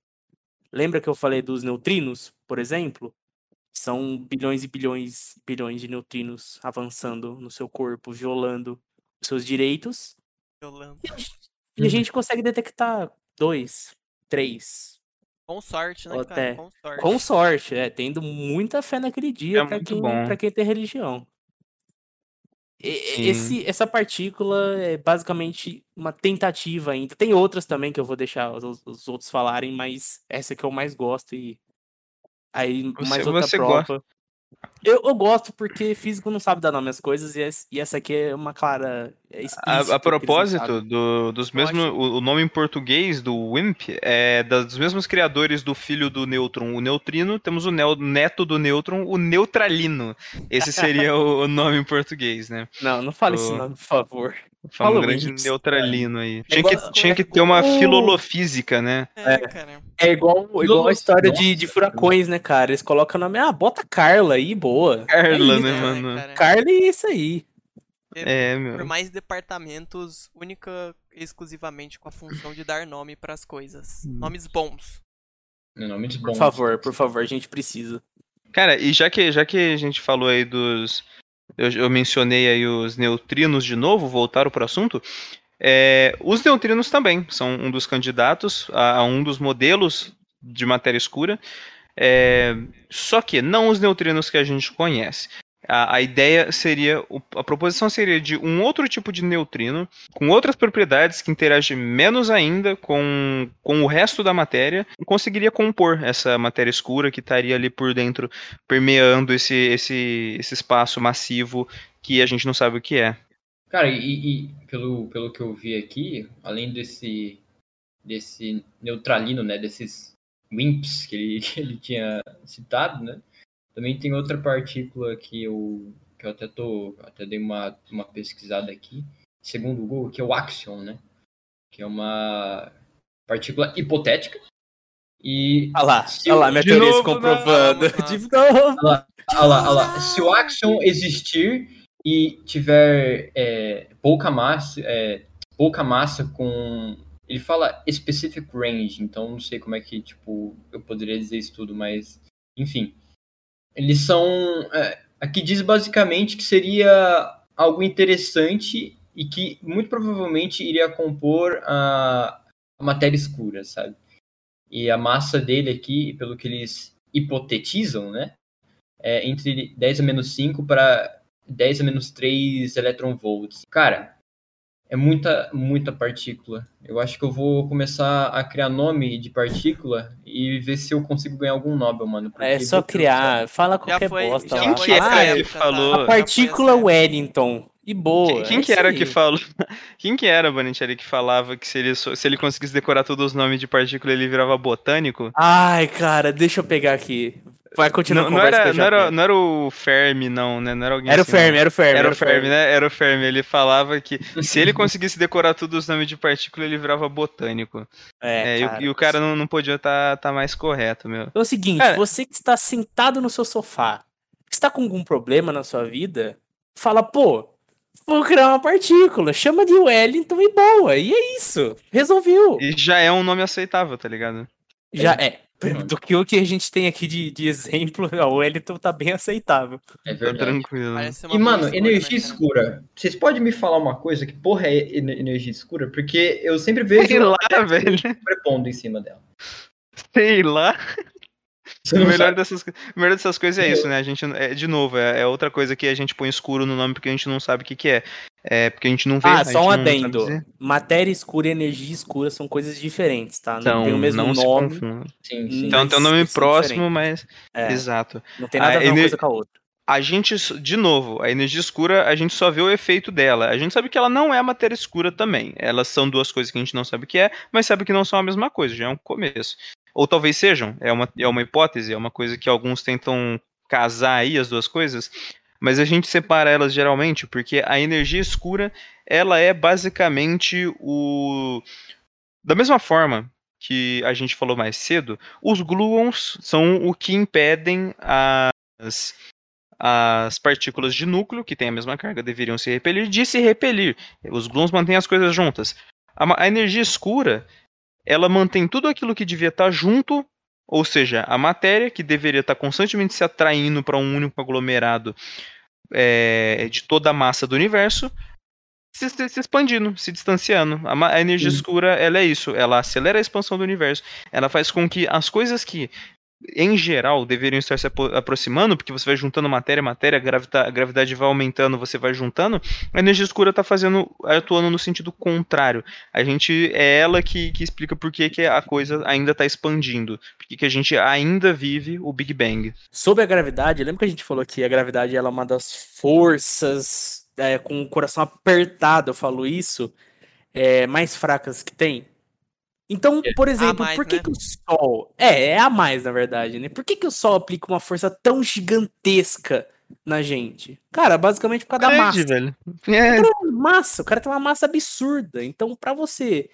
Lembra que eu falei dos neutrinos, por exemplo? São bilhões e bilhões e bilhões de neutrinos avançando no seu corpo, violando os seus direitos. Violando. E a gente consegue detectar dois, três, Com sorte, né, até Com sorte. com sorte, é, tendo muita fé naquele dia É pra quem, bom. pra quem tem religião. E-. Esse, essa partícula é basicamente uma tentativa ainda. Tem outras também que eu vou deixar os, os outros falarem, mas essa que eu mais gosto e aí Você- mais outra você prova. gosta. Eu, eu gosto porque físico não sabe dar nome às coisas e, esse- e essa aqui é uma clara é A, a propósito do, dos mesmos. acho- O, o nome em português do WIMP é dos mesmos criadores do filho do nêutron, o neutrino. Temos o neo- neto do nêutron, o neutralino. Esse seria o, o nome em português, né? Não, não fale esse nome, por favor. Fala, grande Wings. neutralino aí. É Tinha igual- que, tinha que ter uma igual- filolofísica, né? É, É. cara. É igual, igual a história de, de furacões, né, cara? Eles colocam o nome, ah, bota Carla aí, boa. Carla, é isso, né, É, mano? cara. Carla e isso aí. É, Por meu. mais departamentos, única e exclusivamente com a função de dar nome pras coisas. Hum. Nomes bons. Nomes Por bons. favor, por favor, a gente precisa. Cara, e já que, já que a gente falou aí dos. Eu, eu mencionei aí os neutrinos de novo, voltaram pro assunto. É, os neutrinos também são um dos candidatos a, a um dos modelos de matéria escura. É, só que não os neutrinos que a gente conhece. A, a ideia seria, a proposição seria de um outro tipo de neutrino, com outras propriedades que interagem menos ainda com, com o resto da matéria, e conseguiria compor essa matéria escura que estaria ali por dentro, permeando esse, esse, esse espaço massivo que a gente não sabe o que é. Cara, e, e pelo, pelo que eu vi aqui, além desse, desse neutralino, né, desses WIMPs que ele, que ele tinha citado, né, também tem outra partícula que eu, que eu até, tô, até dei uma, uma pesquisada aqui, segundo o Google, que é o Axion, né, que é uma partícula hipotética. E Olha lá, o- lá, minha teoria se comprovando. não, De novo. Olha lá, olha lá. Se o Axion existir e tiver é, pouca massa, é, pouca massa com. Ele fala specific range, então não sei como é que, tipo, eu poderia dizer isso tudo, mas. Enfim. Eles são. é, aqui diz basicamente que seria algo interessante e que muito provavelmente iria compor a, a matéria escura, sabe? E a massa dele aqui, pelo que eles hipotetizam, né? é entre 10 a menos 5 para 10 a menos 3 electronvolts. Cara, é muita, muita partícula. Eu acho que eu vou começar a criar nome de partícula e ver se eu consigo ganhar algum Nobel, mano. É só criar, fala qualquer foi, bosta lá. Quem que ah, é tá? falou? a partícula Wellington. E boa. Quem é que era aí. que falou? Quem que era, Bonicelli, que falava que se ele, se ele conseguisse decorar todos os nomes de partícula, ele virava botânico? Ai, cara, deixa eu pegar aqui. Vai continuar Não, não era, não, era, não era o Fermi, não, né? Não era alguém Era o assim, não. Fermi, era o Fermi. Era o Fermi, né? Era o Fermi. Ele falava que se ele conseguisse decorar todos os nomes de partícula, ele virava botânico. É, É, e o- cara. e, o cara não, não podia estar tá, mais correto, meu. Então é o seguinte, Cara- você que está sentado no seu sofá, está com algum problema na sua vida, fala, pô, vou criar uma partícula, chama de Wellington e boa. E é isso. Resolveu. E já é um nome aceitável, tá ligado? Já é. Uhum. Do que o que a gente tem aqui de, de exemplo, o Wellington tá bem aceitável. É Tá verdade. tranquilo. E, mano, energia né, escura. Vocês podem me falar uma coisa? Que porra é ener- energia escura? Porque eu sempre vejo Sei lá, velho. prepondo em cima dela. Sei lá. O melhor dessas, o melhor dessas coisas é isso, né? A gente, é, de novo, é, é outra coisa que a gente põe escuro no nome porque a gente não sabe o que, que é. É porque a gente não vê. Ah, só um adendo. Matéria escura e energia escura são coisas diferentes, tá? Não Então, tem o mesmo não nome. Sim, sim. Então tem um nome próximo, diferentes. mas. É, Exato. não tem nada A a ver uma ener- coisa com a outra. A gente, de novo, a energia escura, a gente só vê o efeito dela. A gente sabe que ela não é matéria escura também. Elas são duas coisas que a gente não sabe o que é, mas sabe que não são a mesma coisa, já é um começo. Ou talvez sejam, é uma, é uma hipótese, é uma coisa que alguns tentam casar aí as duas coisas, mas a gente separa elas geralmente porque a energia escura, ela é basicamente o... Da mesma forma que a gente falou mais cedo, os gluons são o que impedem as, as partículas de núcleo, que têm a mesma carga, deveriam se repelir, de se repelir. Os gluons mantêm as coisas juntas. A, a energia escura, ela mantém tudo aquilo que devia estar junto, ou seja, a matéria, que deveria estar constantemente se atraindo para um único aglomerado é, de toda a massa do universo, se, se, expandindo, se distanciando. A, a energia Sim. escura, ela é isso, ela acelera a expansão do universo. Ela faz com que as coisas que em geral, deveriam estar se aproximando, porque você vai juntando matéria, matéria, a, gravidade vai aumentando, você vai juntando, a energia escura está fazendo, atuando no sentido contrário. A gente, é ela que, que explica por que, que a coisa ainda está expandindo, porque que a gente ainda vive o Big Bang. Sobre a gravidade, lembra que a gente falou que a gravidade ela é uma das forças, é, com o coração apertado, eu falo isso, é, mais fracas que tem? Então, por exemplo, mais, por que, né? que o Sol. É, é a mais, na verdade, né? Por que, que o Sol aplica uma força tão gigantesca na gente? Cara, basicamente por causa Grande, da massa. Velho. É. massa, o cara tem uma massa absurda. Então, para você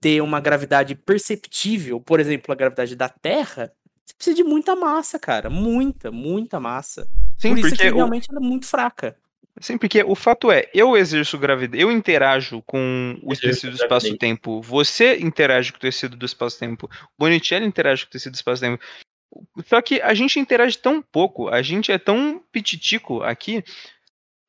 ter uma gravidade perceptível, por exemplo, a gravidade da Terra, você precisa de muita massa, cara. Muita, muita massa. Sim, por isso porque que realmente o... ela é muito fraca. Sim, porque o fato é, eu exerço gravidez, eu interajo com o tecido do espaço-tempo, você interage com o tecido do espaço-tempo, Bonicelli interage com o tecido do espaço-tempo. Só que a gente interage tão pouco, a gente é tão pititico aqui,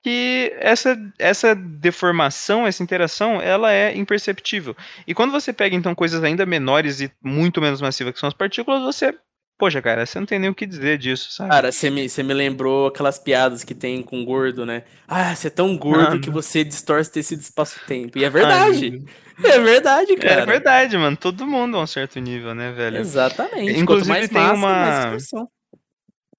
que essa, essa deformação, essa interação, ela é imperceptível. E quando você pega, então, coisas ainda menores e muito menos massivas, que são as partículas, você Poxa, cara, você não tem nem o que dizer disso, sabe? Cara, você me, você me lembrou aquelas piadas que tem com gordo, né? Ah, você é tão gordo ah, que você distorce tecido espaço-tempo. E é verdade. Ai, é verdade, cara. É verdade, mano. Todo mundo a um certo nível, né, velho? Exatamente. Inclusive mais tem massa, uma.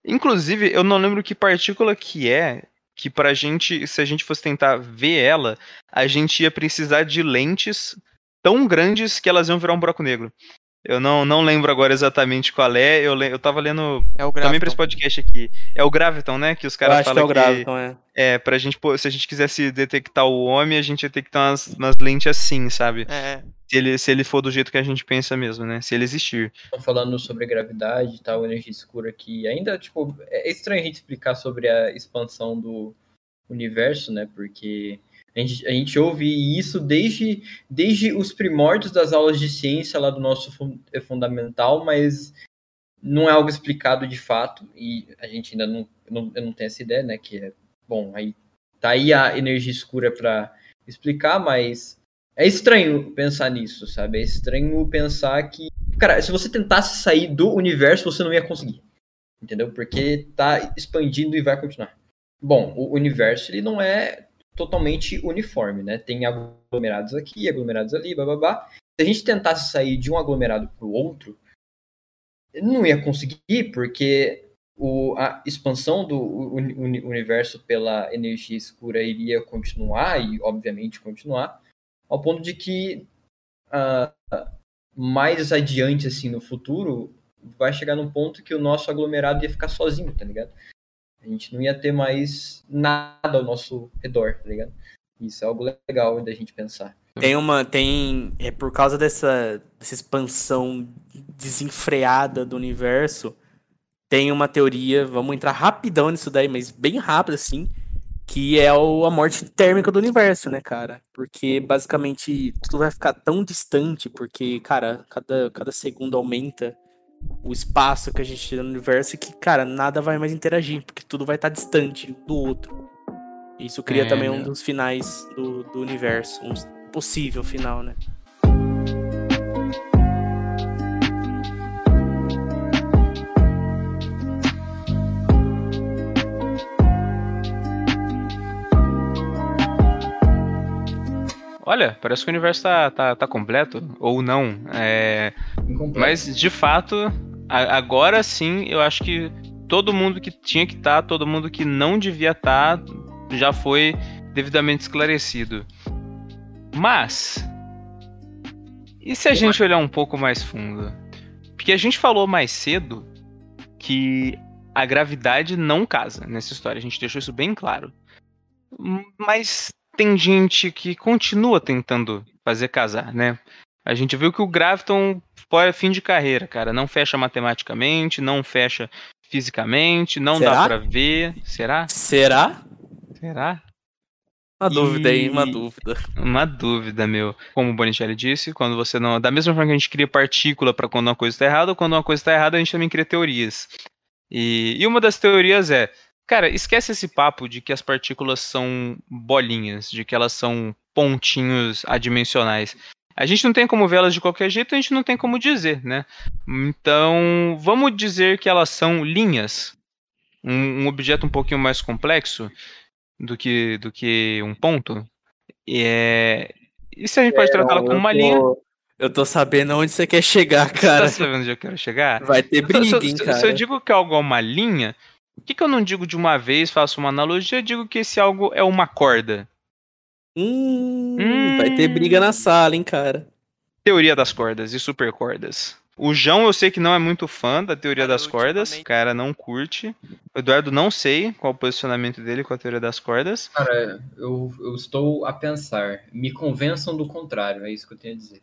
Inclusive, eu não lembro que partícula que é, que pra gente, se a gente fosse tentar ver ela, a gente ia precisar de lentes tão grandes que elas iam virar um buraco negro. Eu não, não lembro agora exatamente qual é. Eu, eu tava lendo é o também pra esse podcast aqui. É o Graviton, né? Que os caras falam que. É o Graviton, é. É, pra gente, se a gente quisesse detectar o homem, a gente ia ter que ter umas, umas lentes assim, sabe? É. Se ele, se ele for do jeito que a gente pensa mesmo, né? Se ele existir. Falando sobre gravidade e tal, energia escura aqui, ainda, tipo, é estranho a gente explicar sobre a expansão do universo, né? Porque a gente, a gente ouve isso desde, desde os primórdios das aulas de ciência lá do nosso é fundamental, mas não é algo explicado de fato e a gente ainda não, não, não tenho essa ideia, né? Que é bom, aí tá aí a energia escura para explicar, mas é estranho pensar nisso, sabe? É estranho pensar que, cara, se você tentasse sair do universo, você não ia conseguir, entendeu? Porque tá expandindo e vai continuar. Bom, o universo ele não é totalmente uniforme, né? Tem aglomerados aqui, aglomerados ali, babá. Se a gente tentasse sair de um aglomerado para o outro, não ia conseguir, porque o, a expansão do universo pela energia escura iria continuar, e obviamente continuar, ao ponto de que uh, mais adiante, assim, no futuro, vai chegar num ponto que o nosso aglomerado ia ficar sozinho, tá ligado? A gente não ia ter mais nada ao nosso redor, tá ligado? Isso é algo legal da gente pensar. Tem uma. Tem. É por causa dessa, dessa expansão desenfreada do universo. Tem uma teoria, vamos entrar rapidão nisso daí, mas bem rápido assim, que é o, a morte térmica do universo, né, cara? Porque basicamente tudo vai ficar tão distante, porque, cara, cada, cada segundo aumenta o espaço que a gente tem no universo que, cara, nada vai mais interagir, porque tudo vai estar tá distante do outro. Isso cria é, também um dos finais do, do universo, um possível final, né? Olha, parece que o universo tá, tá, tá completo, ou não. É... Mas, de fato, a, agora sim, eu acho que todo mundo que tinha que estar, tá, todo mundo que não devia estar, tá, já foi devidamente esclarecido. Mas, e se a gente olhar um pouco mais fundo? Porque a gente falou mais cedo que a gravidade não casa nessa história, a gente deixou isso bem claro. Mas tem gente que continua tentando fazer casar, né? A gente viu que o Graviton foi fim de carreira, cara. Não fecha matematicamente, não fecha fisicamente, não Será? dá pra ver. Será? Será? Será? Uma dúvida aí, uma dúvida. Uma dúvida, meu. Como o Bonicelli disse, quando você não. Da mesma forma que a gente cria partícula para quando uma coisa está errada, quando uma coisa está errada, a gente também cria teorias. E, e uma das teorias é. Cara, esquece esse papo de que as partículas são bolinhas, de que elas são pontinhos adimensionais. A gente não tem como vê-las de qualquer jeito, a gente não tem como dizer, né? Então, vamos dizer que elas são linhas. Um, um objeto um pouquinho mais complexo do que, do que um ponto. E, é... e se a gente pode tratá-la como uma eu linha? tô, eu tô sabendo onde você quer chegar, Tá cara. sabendo onde eu quero chegar? Vai ter se- cara. se eu digo que algo é uma linha, por que, que eu não digo de uma vez, faço uma analogia, eu digo que esse algo é uma corda? Hum, Hum. Vai ter briga na sala, hein, cara. Teoria das cordas e supercordas. O João eu sei que não é muito fã da teoria Cara, das cordas, o cara não curte. O Eduardo não sei qual o posicionamento dele com a teoria das cordas. Cara, eu, eu estou a pensar. Me convençam do contrário, é isso que eu tenho a dizer.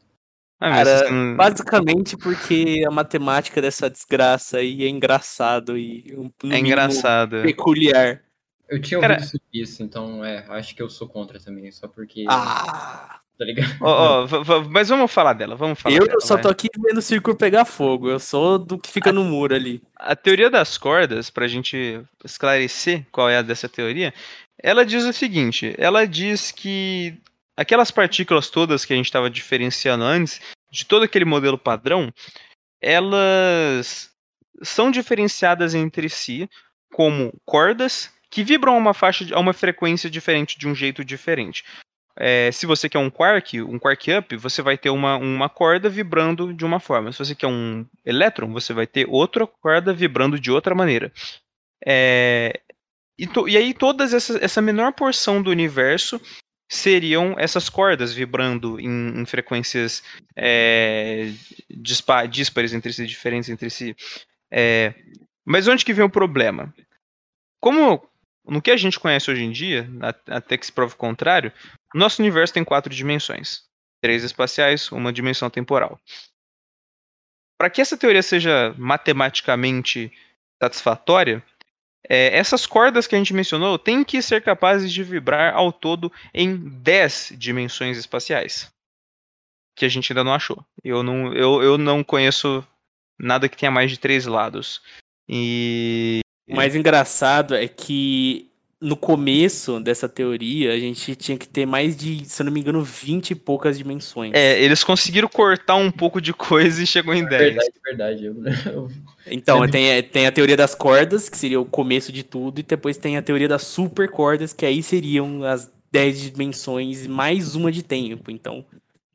Ah, Cara, basicamente porque a matemática dessa desgraça aí é engraçado e um- é engraçado. peculiar. Eu tinha Cara- ouvido sobre isso, então é, acho que eu sou contra também, só porque. Ah, Tá ligado? V- v- mas vamos falar dela, vamos falar eu dela, só vai. tô aqui vendo o círculo pegar fogo. Eu sou do que fica no muro ali. A teoria das cordas, para a gente esclarecer qual é a dessa teoria, ela diz o seguinte: ela diz que aquelas partículas todas que a gente estava diferenciando antes, de todo aquele modelo padrão, elas são diferenciadas entre si como cordas que vibram a uma faixa, a uma frequência diferente de um jeito diferente. É, se você quer um quark, um quark up, você vai ter uma, uma corda vibrando de uma forma. Se você quer um elétron, você vai ter outra corda vibrando de outra maneira. É, e, to- e aí todas essa, essa menor porção do universo seriam essas cordas vibrando em, em frequências é, dispa- díspares entre si, diferentes entre si. É, mas onde que vem o problema? Como no que a gente conhece hoje em dia, até que se prove o contrário, nosso universo tem quatro dimensões: três espaciais, uma dimensão temporal. Para que essa teoria seja matematicamente satisfatória, é, essas cordas que a gente mencionou têm que ser capazes de vibrar ao todo em 10 dimensões espaciais. Que a gente ainda não achou. Eu não, eu, eu não conheço nada que tenha mais de três lados. E. O mais engraçado é que no começo dessa teoria a gente tinha que ter mais de, se eu não me engano, 20 e poucas dimensões. É, eles conseguiram cortar um pouco de coisa e chegou em 10. Verdade, verdade. Eu, Então, tem, tem a teoria das cordas, que seria o começo de tudo, e depois tem a teoria das supercordas, que aí seriam as 10 dimensões mais uma de tempo. Então,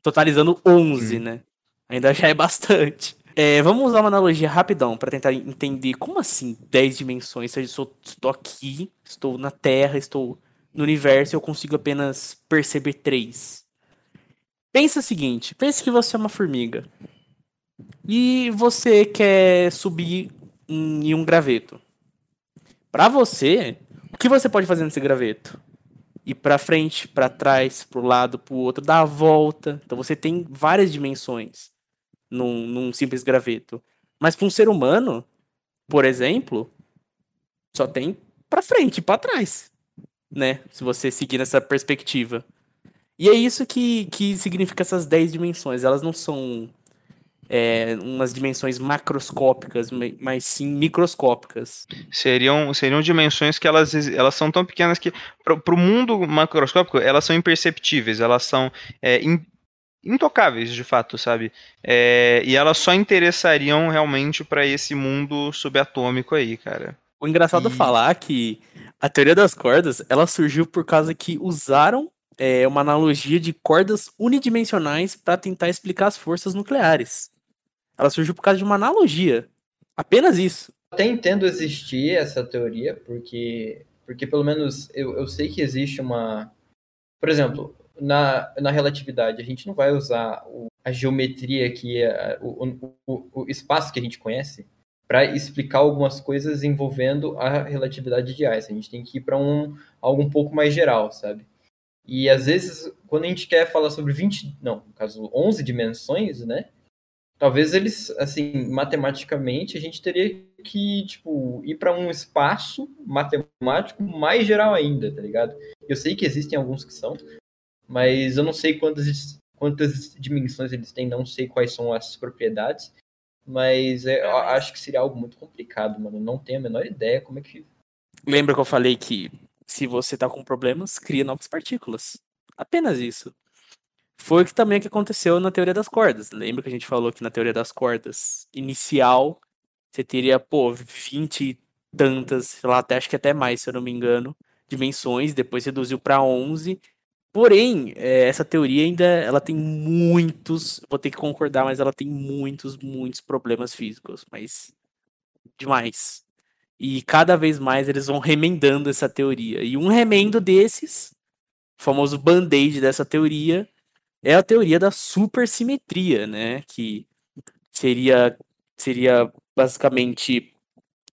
totalizando 11, né? Ainda já é bastante. É, vamos usar uma analogia rapidão para tentar entender como assim 10 dimensões. Se eu sou- estou aqui, estou na Terra, estou no universo eu consigo apenas perceber três. Pensa o seguinte, pense que você é uma formiga. E você quer subir em um graveto. Para você, o que você pode fazer nesse graveto? Ir para frente, para trás, pro lado, pro outro, dar a volta. Então você tem várias dimensões num, num simples graveto. Mas para um ser humano, por exemplo, só tem para frente e para trás, né? Se você seguir nessa perspectiva. E é isso que, que significa essas 10 dimensões. Elas não são é, umas dimensões macroscópicas, ma- mas sim microscópicas. Seriam, seriam dimensões que elas, elas são tão pequenas que, para o mundo macroscópico, elas são imperceptíveis, elas são é, in- intocáveis, de fato, sabe? É, e elas só interessariam realmente para esse mundo subatômico aí, cara. O engraçado é E- falar que a teoria das cordas, ela surgiu por causa que usaram é, uma analogia de cordas unidimensionais para tentar explicar as forças nucleares. Ela surgiu por causa de uma analogia. Apenas isso. até entendo existir essa teoria, porque, porque pelo menos eu, eu sei que existe uma. Por exemplo, na, na relatividade, a gente não vai usar o- a geometria que é o, o, o- espaço que a gente conhece para explicar algumas coisas envolvendo a relatividade de Einstein. A gente tem que ir para um, algo um pouco mais geral, sabe? E às vezes, quando a gente quer falar sobre 20, não, no caso 11 dimensões, né? talvez eles, assim, matematicamente, a gente teria que, tipo, ir para um espaço matemático mais geral ainda, tá ligado? Eu sei que existem alguns que são, mas eu não sei quantas, quantas dimensões eles têm, não sei quais são as propriedades, mas é, eu acho que seria algo muito complicado, mano. Não tenho a menor ideia como é que. Lembra que eu falei que se você tá com problemas, cria novas partículas. Apenas isso. Foi o que também que aconteceu na teoria das cordas. Lembra que a gente falou que na teoria das cordas inicial você teria, pô, 20 e tantas, sei lá, até acho que até mais, se eu não me engano, dimensões, depois reduziu para 11. Porém, é, essa teoria ainda ela tem muitos, vou ter que concordar, mas ela tem muitos, muitos problemas físicos, mas demais. E cada vez mais eles vão remendando essa teoria. E um remendo desses, o famoso band-aid dessa teoria, é a teoria da supersimetria, né? Que seria, seria basicamente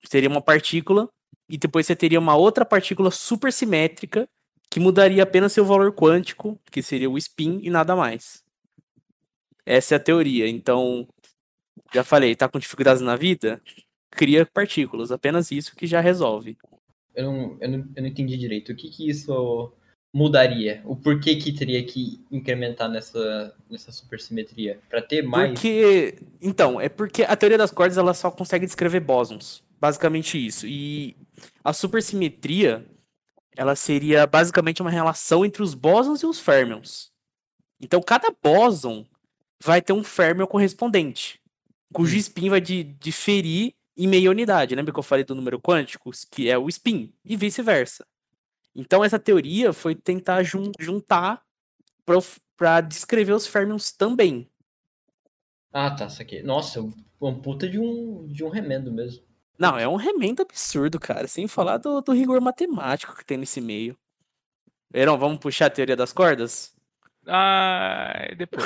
seria uma partícula e depois você teria uma outra partícula supersimétrica que mudaria apenas seu valor quântico, que seria o spin e nada mais. Essa é a teoria. Então, já falei, tá com dificuldades na vida? Cria partículas, apenas isso que já resolve. Eu não, eu não, eu não entendi direito. O que que isso mudaria? O porquê que teria que incrementar nessa, nessa supersimetria? Para ter mais? Porque, então, é porque a teoria das cordas ela só consegue descrever bósons. Basicamente isso. E a supersimetria, ela seria basicamente uma relação entre os bósons e os férmions. Então, cada bóson vai ter um férmion correspondente, cujo Hum. spin vai di- diferir em meia unidade. Lembra que eu falei do número quântico, que é o spin, e vice-versa. Então, essa teoria foi tentar jun- juntar para descrever os férmions também. Ah, tá, isso aqui. Nossa, um puta de um, de um remendo mesmo. Não, é um remendo absurdo, cara. Sem falar do, do rigor matemático que tem nesse meio. Verão, vamos puxar a teoria das cordas? Ah, depois.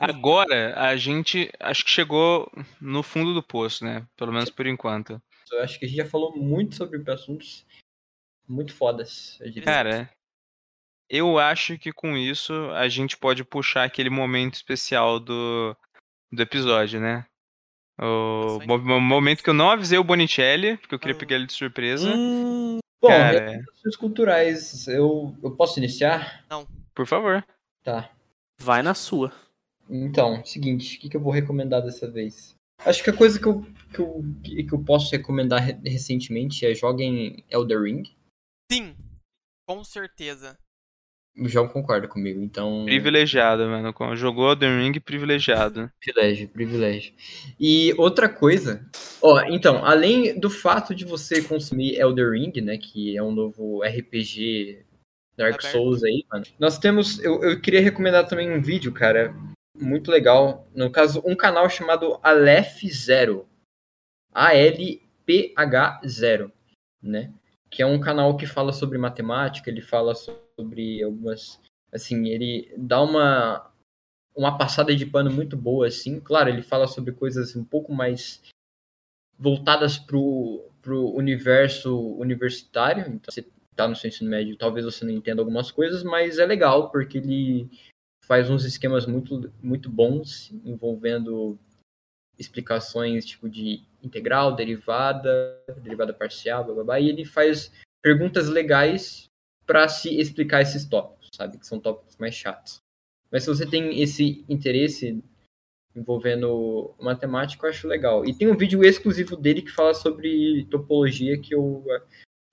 Agora a gente acho que chegou no fundo do poço, né? Pelo menos por enquanto. Eu acho que a gente já falou muito sobre assuntos muito fodas. eu. Cara, eu acho que com isso a gente pode puxar aquele momento especial do, do episódio, né? O Ações mo- mo- momento que eu não avisei o Bonicelli, porque eu queria Ah. pegar ele de surpresa. Hum, Bom, Cara, relações culturais, eu, eu posso iniciar? por favor. Tá. vai na sua. Então, seguinte, o que, que eu vou recomendar dessa vez? Acho que a coisa que eu, que eu, que eu posso recomendar re- recentemente é joguem Elder Ring. Sim, com certeza. O jogo concorda comigo, então. Privilegiado, mano. Jogou Elden Ring, privilegiado. Privilégio, privilégio. E outra coisa, ó, então, além do fato de você consumir Elder Ring, né, que é um novo RPG Dark. Souls aí, mano, nós temos, eu, eu queria recomendar também um vídeo, cara, muito legal, no caso, um canal chamado Aleph Zero, A-L-P-H Zero, né, que é um canal que fala sobre matemática, ele fala sobre algumas, assim, ele dá uma uma passada de pano muito boa, assim. Claro, ele fala sobre coisas um pouco mais voltadas pro, pro universo universitário. Então, você tá no seu ensino médio, talvez você não entenda algumas coisas, mas é legal, porque ele faz uns esquemas muito, muito bons, envolvendo explicações tipo de integral, derivada, derivada parcial, blá, blá, blá, e ele faz perguntas legais para se explicar esses tópicos, sabe? Que são tópicos mais chatos. Mas se você tem esse interesse envolvendo matemática, eu acho legal. E tem um vídeo exclusivo dele que fala sobre topologia, que eu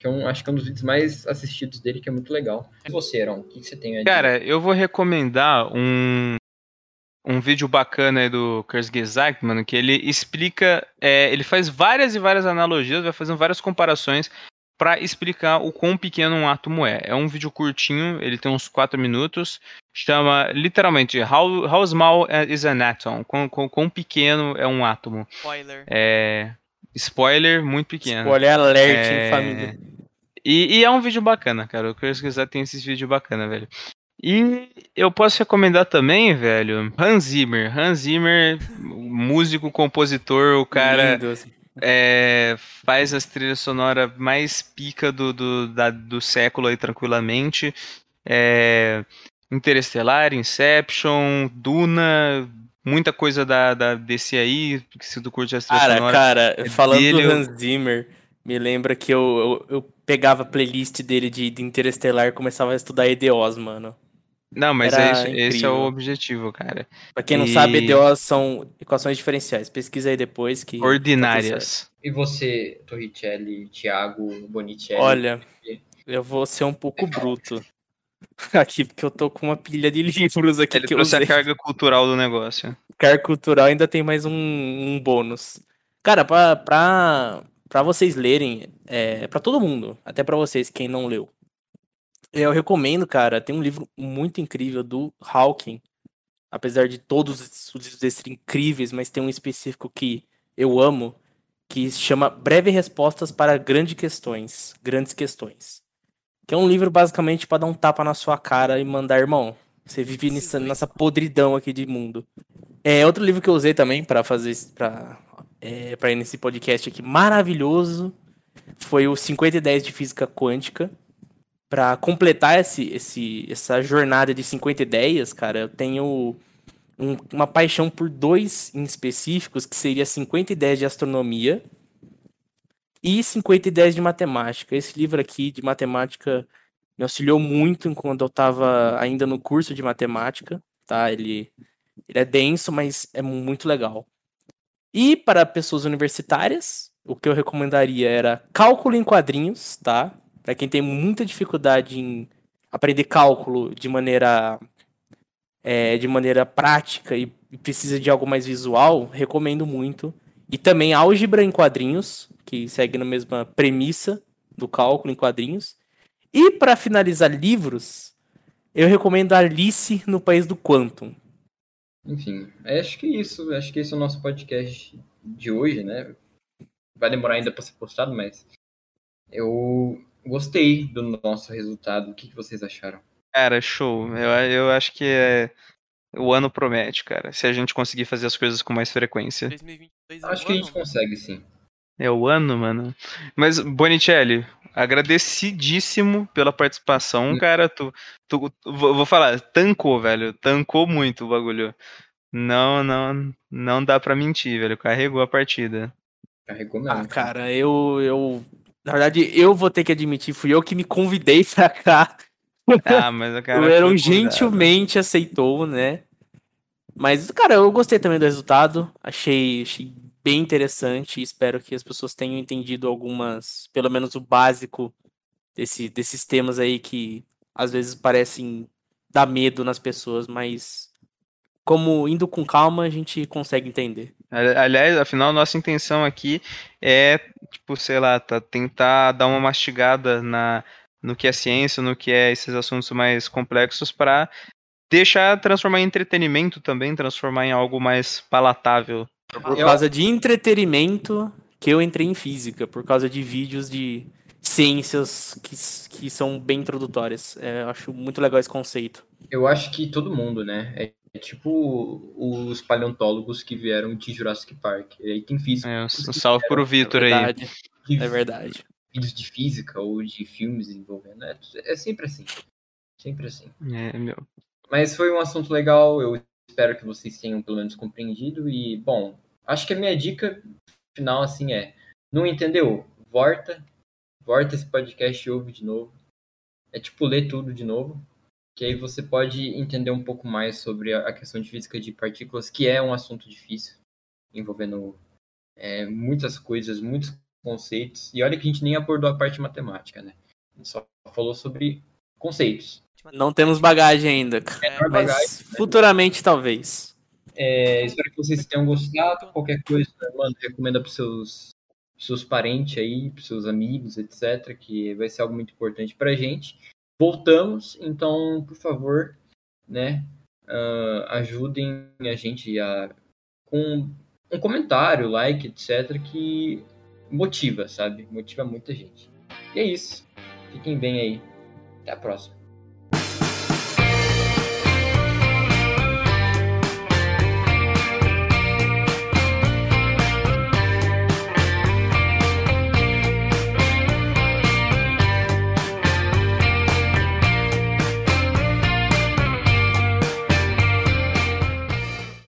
que é um, acho que é um dos vídeos mais assistidos dele, que é muito legal. E você, Aaron, o que, você tem a dizer? Cara, eu vou recomendar um, um vídeo bacana aí do Kurzgesagt, mano, que ele explica, é, ele faz várias e várias analogias, vai fazendo várias comparações para explicar o quão pequeno um átomo é. É um vídeo curtinho, ele tem uns 4 minutos, chama literalmente How, how Small is an Atom? Quão, quão, quão pequeno é um átomo? Spoiler. É, spoiler, muito pequeno. Spoiler alert, É, hein, família. E, e é um vídeo bacana, cara. O Chris Gazette tem esses vídeos bacana, velho. E eu posso recomendar também, velho, Hans Zimmer. Hans Zimmer, músico, compositor, o cara Lindo, assim. É, faz as trilhas sonoras mais pica do, do, da- do século aí, tranquilamente. É, Interestelar, Inception, Duna, muita coisa da, da DC aí, se tu curte a trilha Cara, sonora. cara, é falando dele, do Hans Zimmer, me lembra que eu, eu, eu pegava a playlist dele de, de Interestelar e começava a estudar EDOs, mano. Não, mas é isso- esse é o objetivo, cara. Pra quem não E- sabe, EDOs são equações diferenciais. Pesquisa aí depois que. tá. Ordinárias. E você, Torricelli, Thiago, Bonicelli? Olha, eu vou ser um pouco bruto aqui, porque eu tô com uma pilha de livros aqui Ele que eu trouxe usei. a carga cultural do negócio. Car cultural ainda tem mais um, um bônus. Cara, pra, pra, pra vocês lerem, é, pra todo mundo, até pra vocês, quem não leu. Eu recomendo, cara, tem um livro muito incrível do Hawking. Apesar de todos os livros serem incríveis, mas tem um específico que eu amo, que se chama Breve Respostas para Grandes Questões. Grandes Questões. Que é um livro basicamente pra dar um tapa na sua cara e mandar, irmão, você vive nessa, nessa podridão aqui de mundo. É outro livro que eu usei também para fazer para é, para ir nesse podcast aqui maravilhoso foi o 50 ideias de física quântica. Para completar esse, esse essa jornada de 50 ideias, cara, eu tenho um- uma paixão por dois em específicos, que seria 50 ideias de astronomia e 50 ideias de matemática. Esse livro aqui de matemática me auxiliou muito enquanto eu estava ainda no curso de matemática, tá? Ele ele é denso, mas é muito legal. E para pessoas universitárias, o que eu recomendaria era cálculo em quadrinhos, tá? Para quem tem muita dificuldade em aprender cálculo de maneira é, de maneira prática e precisa de algo mais visual, recomendo muito. E também álgebra em quadrinhos, que segue na mesma premissa do cálculo em quadrinhos. E para finalizar livros, eu recomendo Alice no País do Quantum. Enfim, acho que é isso. Acho que esse é o nosso podcast de hoje, né? Vai demorar ainda para ser postado, mas eu gostei do nosso resultado. O que, que vocês acharam? Cara, show. Eu, eu acho que é... o ano promete, cara. Se a gente conseguir fazer as coisas com mais frequência. 2022 é Acho que a gente ano. consegue, sim. É o ano, mano. Mas, Bonicelli, agradecidíssimo pela participação, cara. Tu, tu, vou vou falar, tancou, velho. Tancou muito o bagulho. Não, não, não dá pra mentir, velho. Carregou a partida. Carregou mesmo. Ah, cara, eu, eu. Na verdade, eu vou ter que admitir, fui eu que me convidei pra cá. Ah, mas o cara. o gentilmente aceitou, né? Mas, cara, eu gostei também do resultado. Achei, achei bem interessante. Espero que as pessoas tenham entendido algumas, pelo menos o básico desse, desses temas aí que às vezes parecem dar medo nas pessoas, mas como indo com calma a gente consegue entender. Ali- Aliás, afinal, nossa intenção aqui é, tipo, sei lá, tá, tentar dar uma mastigada na, no que é ciência, no que é esses assuntos mais complexos, para deixar, transformar em entretenimento também, transformar em algo mais palatável. Por Eu- causa de entretenimento que eu entrei em física, por causa de vídeos de ciências que, que são bem introdutórias. É, eu acho muito legal esse conceito. Eu acho que todo mundo, né? É, é tipo os paleontólogos que vieram de Jurassic Park. E aí tem físicos É, um salve pro Vitor aí. verdade, que é verdade. vídeos de física ou de filmes envolvendo. É, é sempre assim. Sempre assim. É, meu. Mas foi um assunto legal. Eu espero que vocês tenham pelo menos compreendido. E, bom, acho que a minha dica final, assim, é: não entendeu? Volta. Volta esse podcast e ouve de novo. É tipo ler tudo de novo. Que aí você pode entender um pouco mais sobre a questão de física de partículas, que é um assunto difícil, envolvendo é, muitas coisas, muitos conceitos. E olha que a gente nem abordou a parte matemática, né? A gente só falou sobre conceitos. Não temos bagagem ainda, É, mas bagagem, né? futuramente talvez. É, espero que vocês tenham gostado. Qualquer coisa, mano, recomenda para seus seus parentes aí, para seus amigos, etc, que vai ser algo muito importante pra gente. Voltamos, então, por favor, né, ah, ajudem a gente a com um comentário, like, etc, que motiva, sabe? Motiva muita gente. E é isso. Fiquem bem aí. Até a próxima.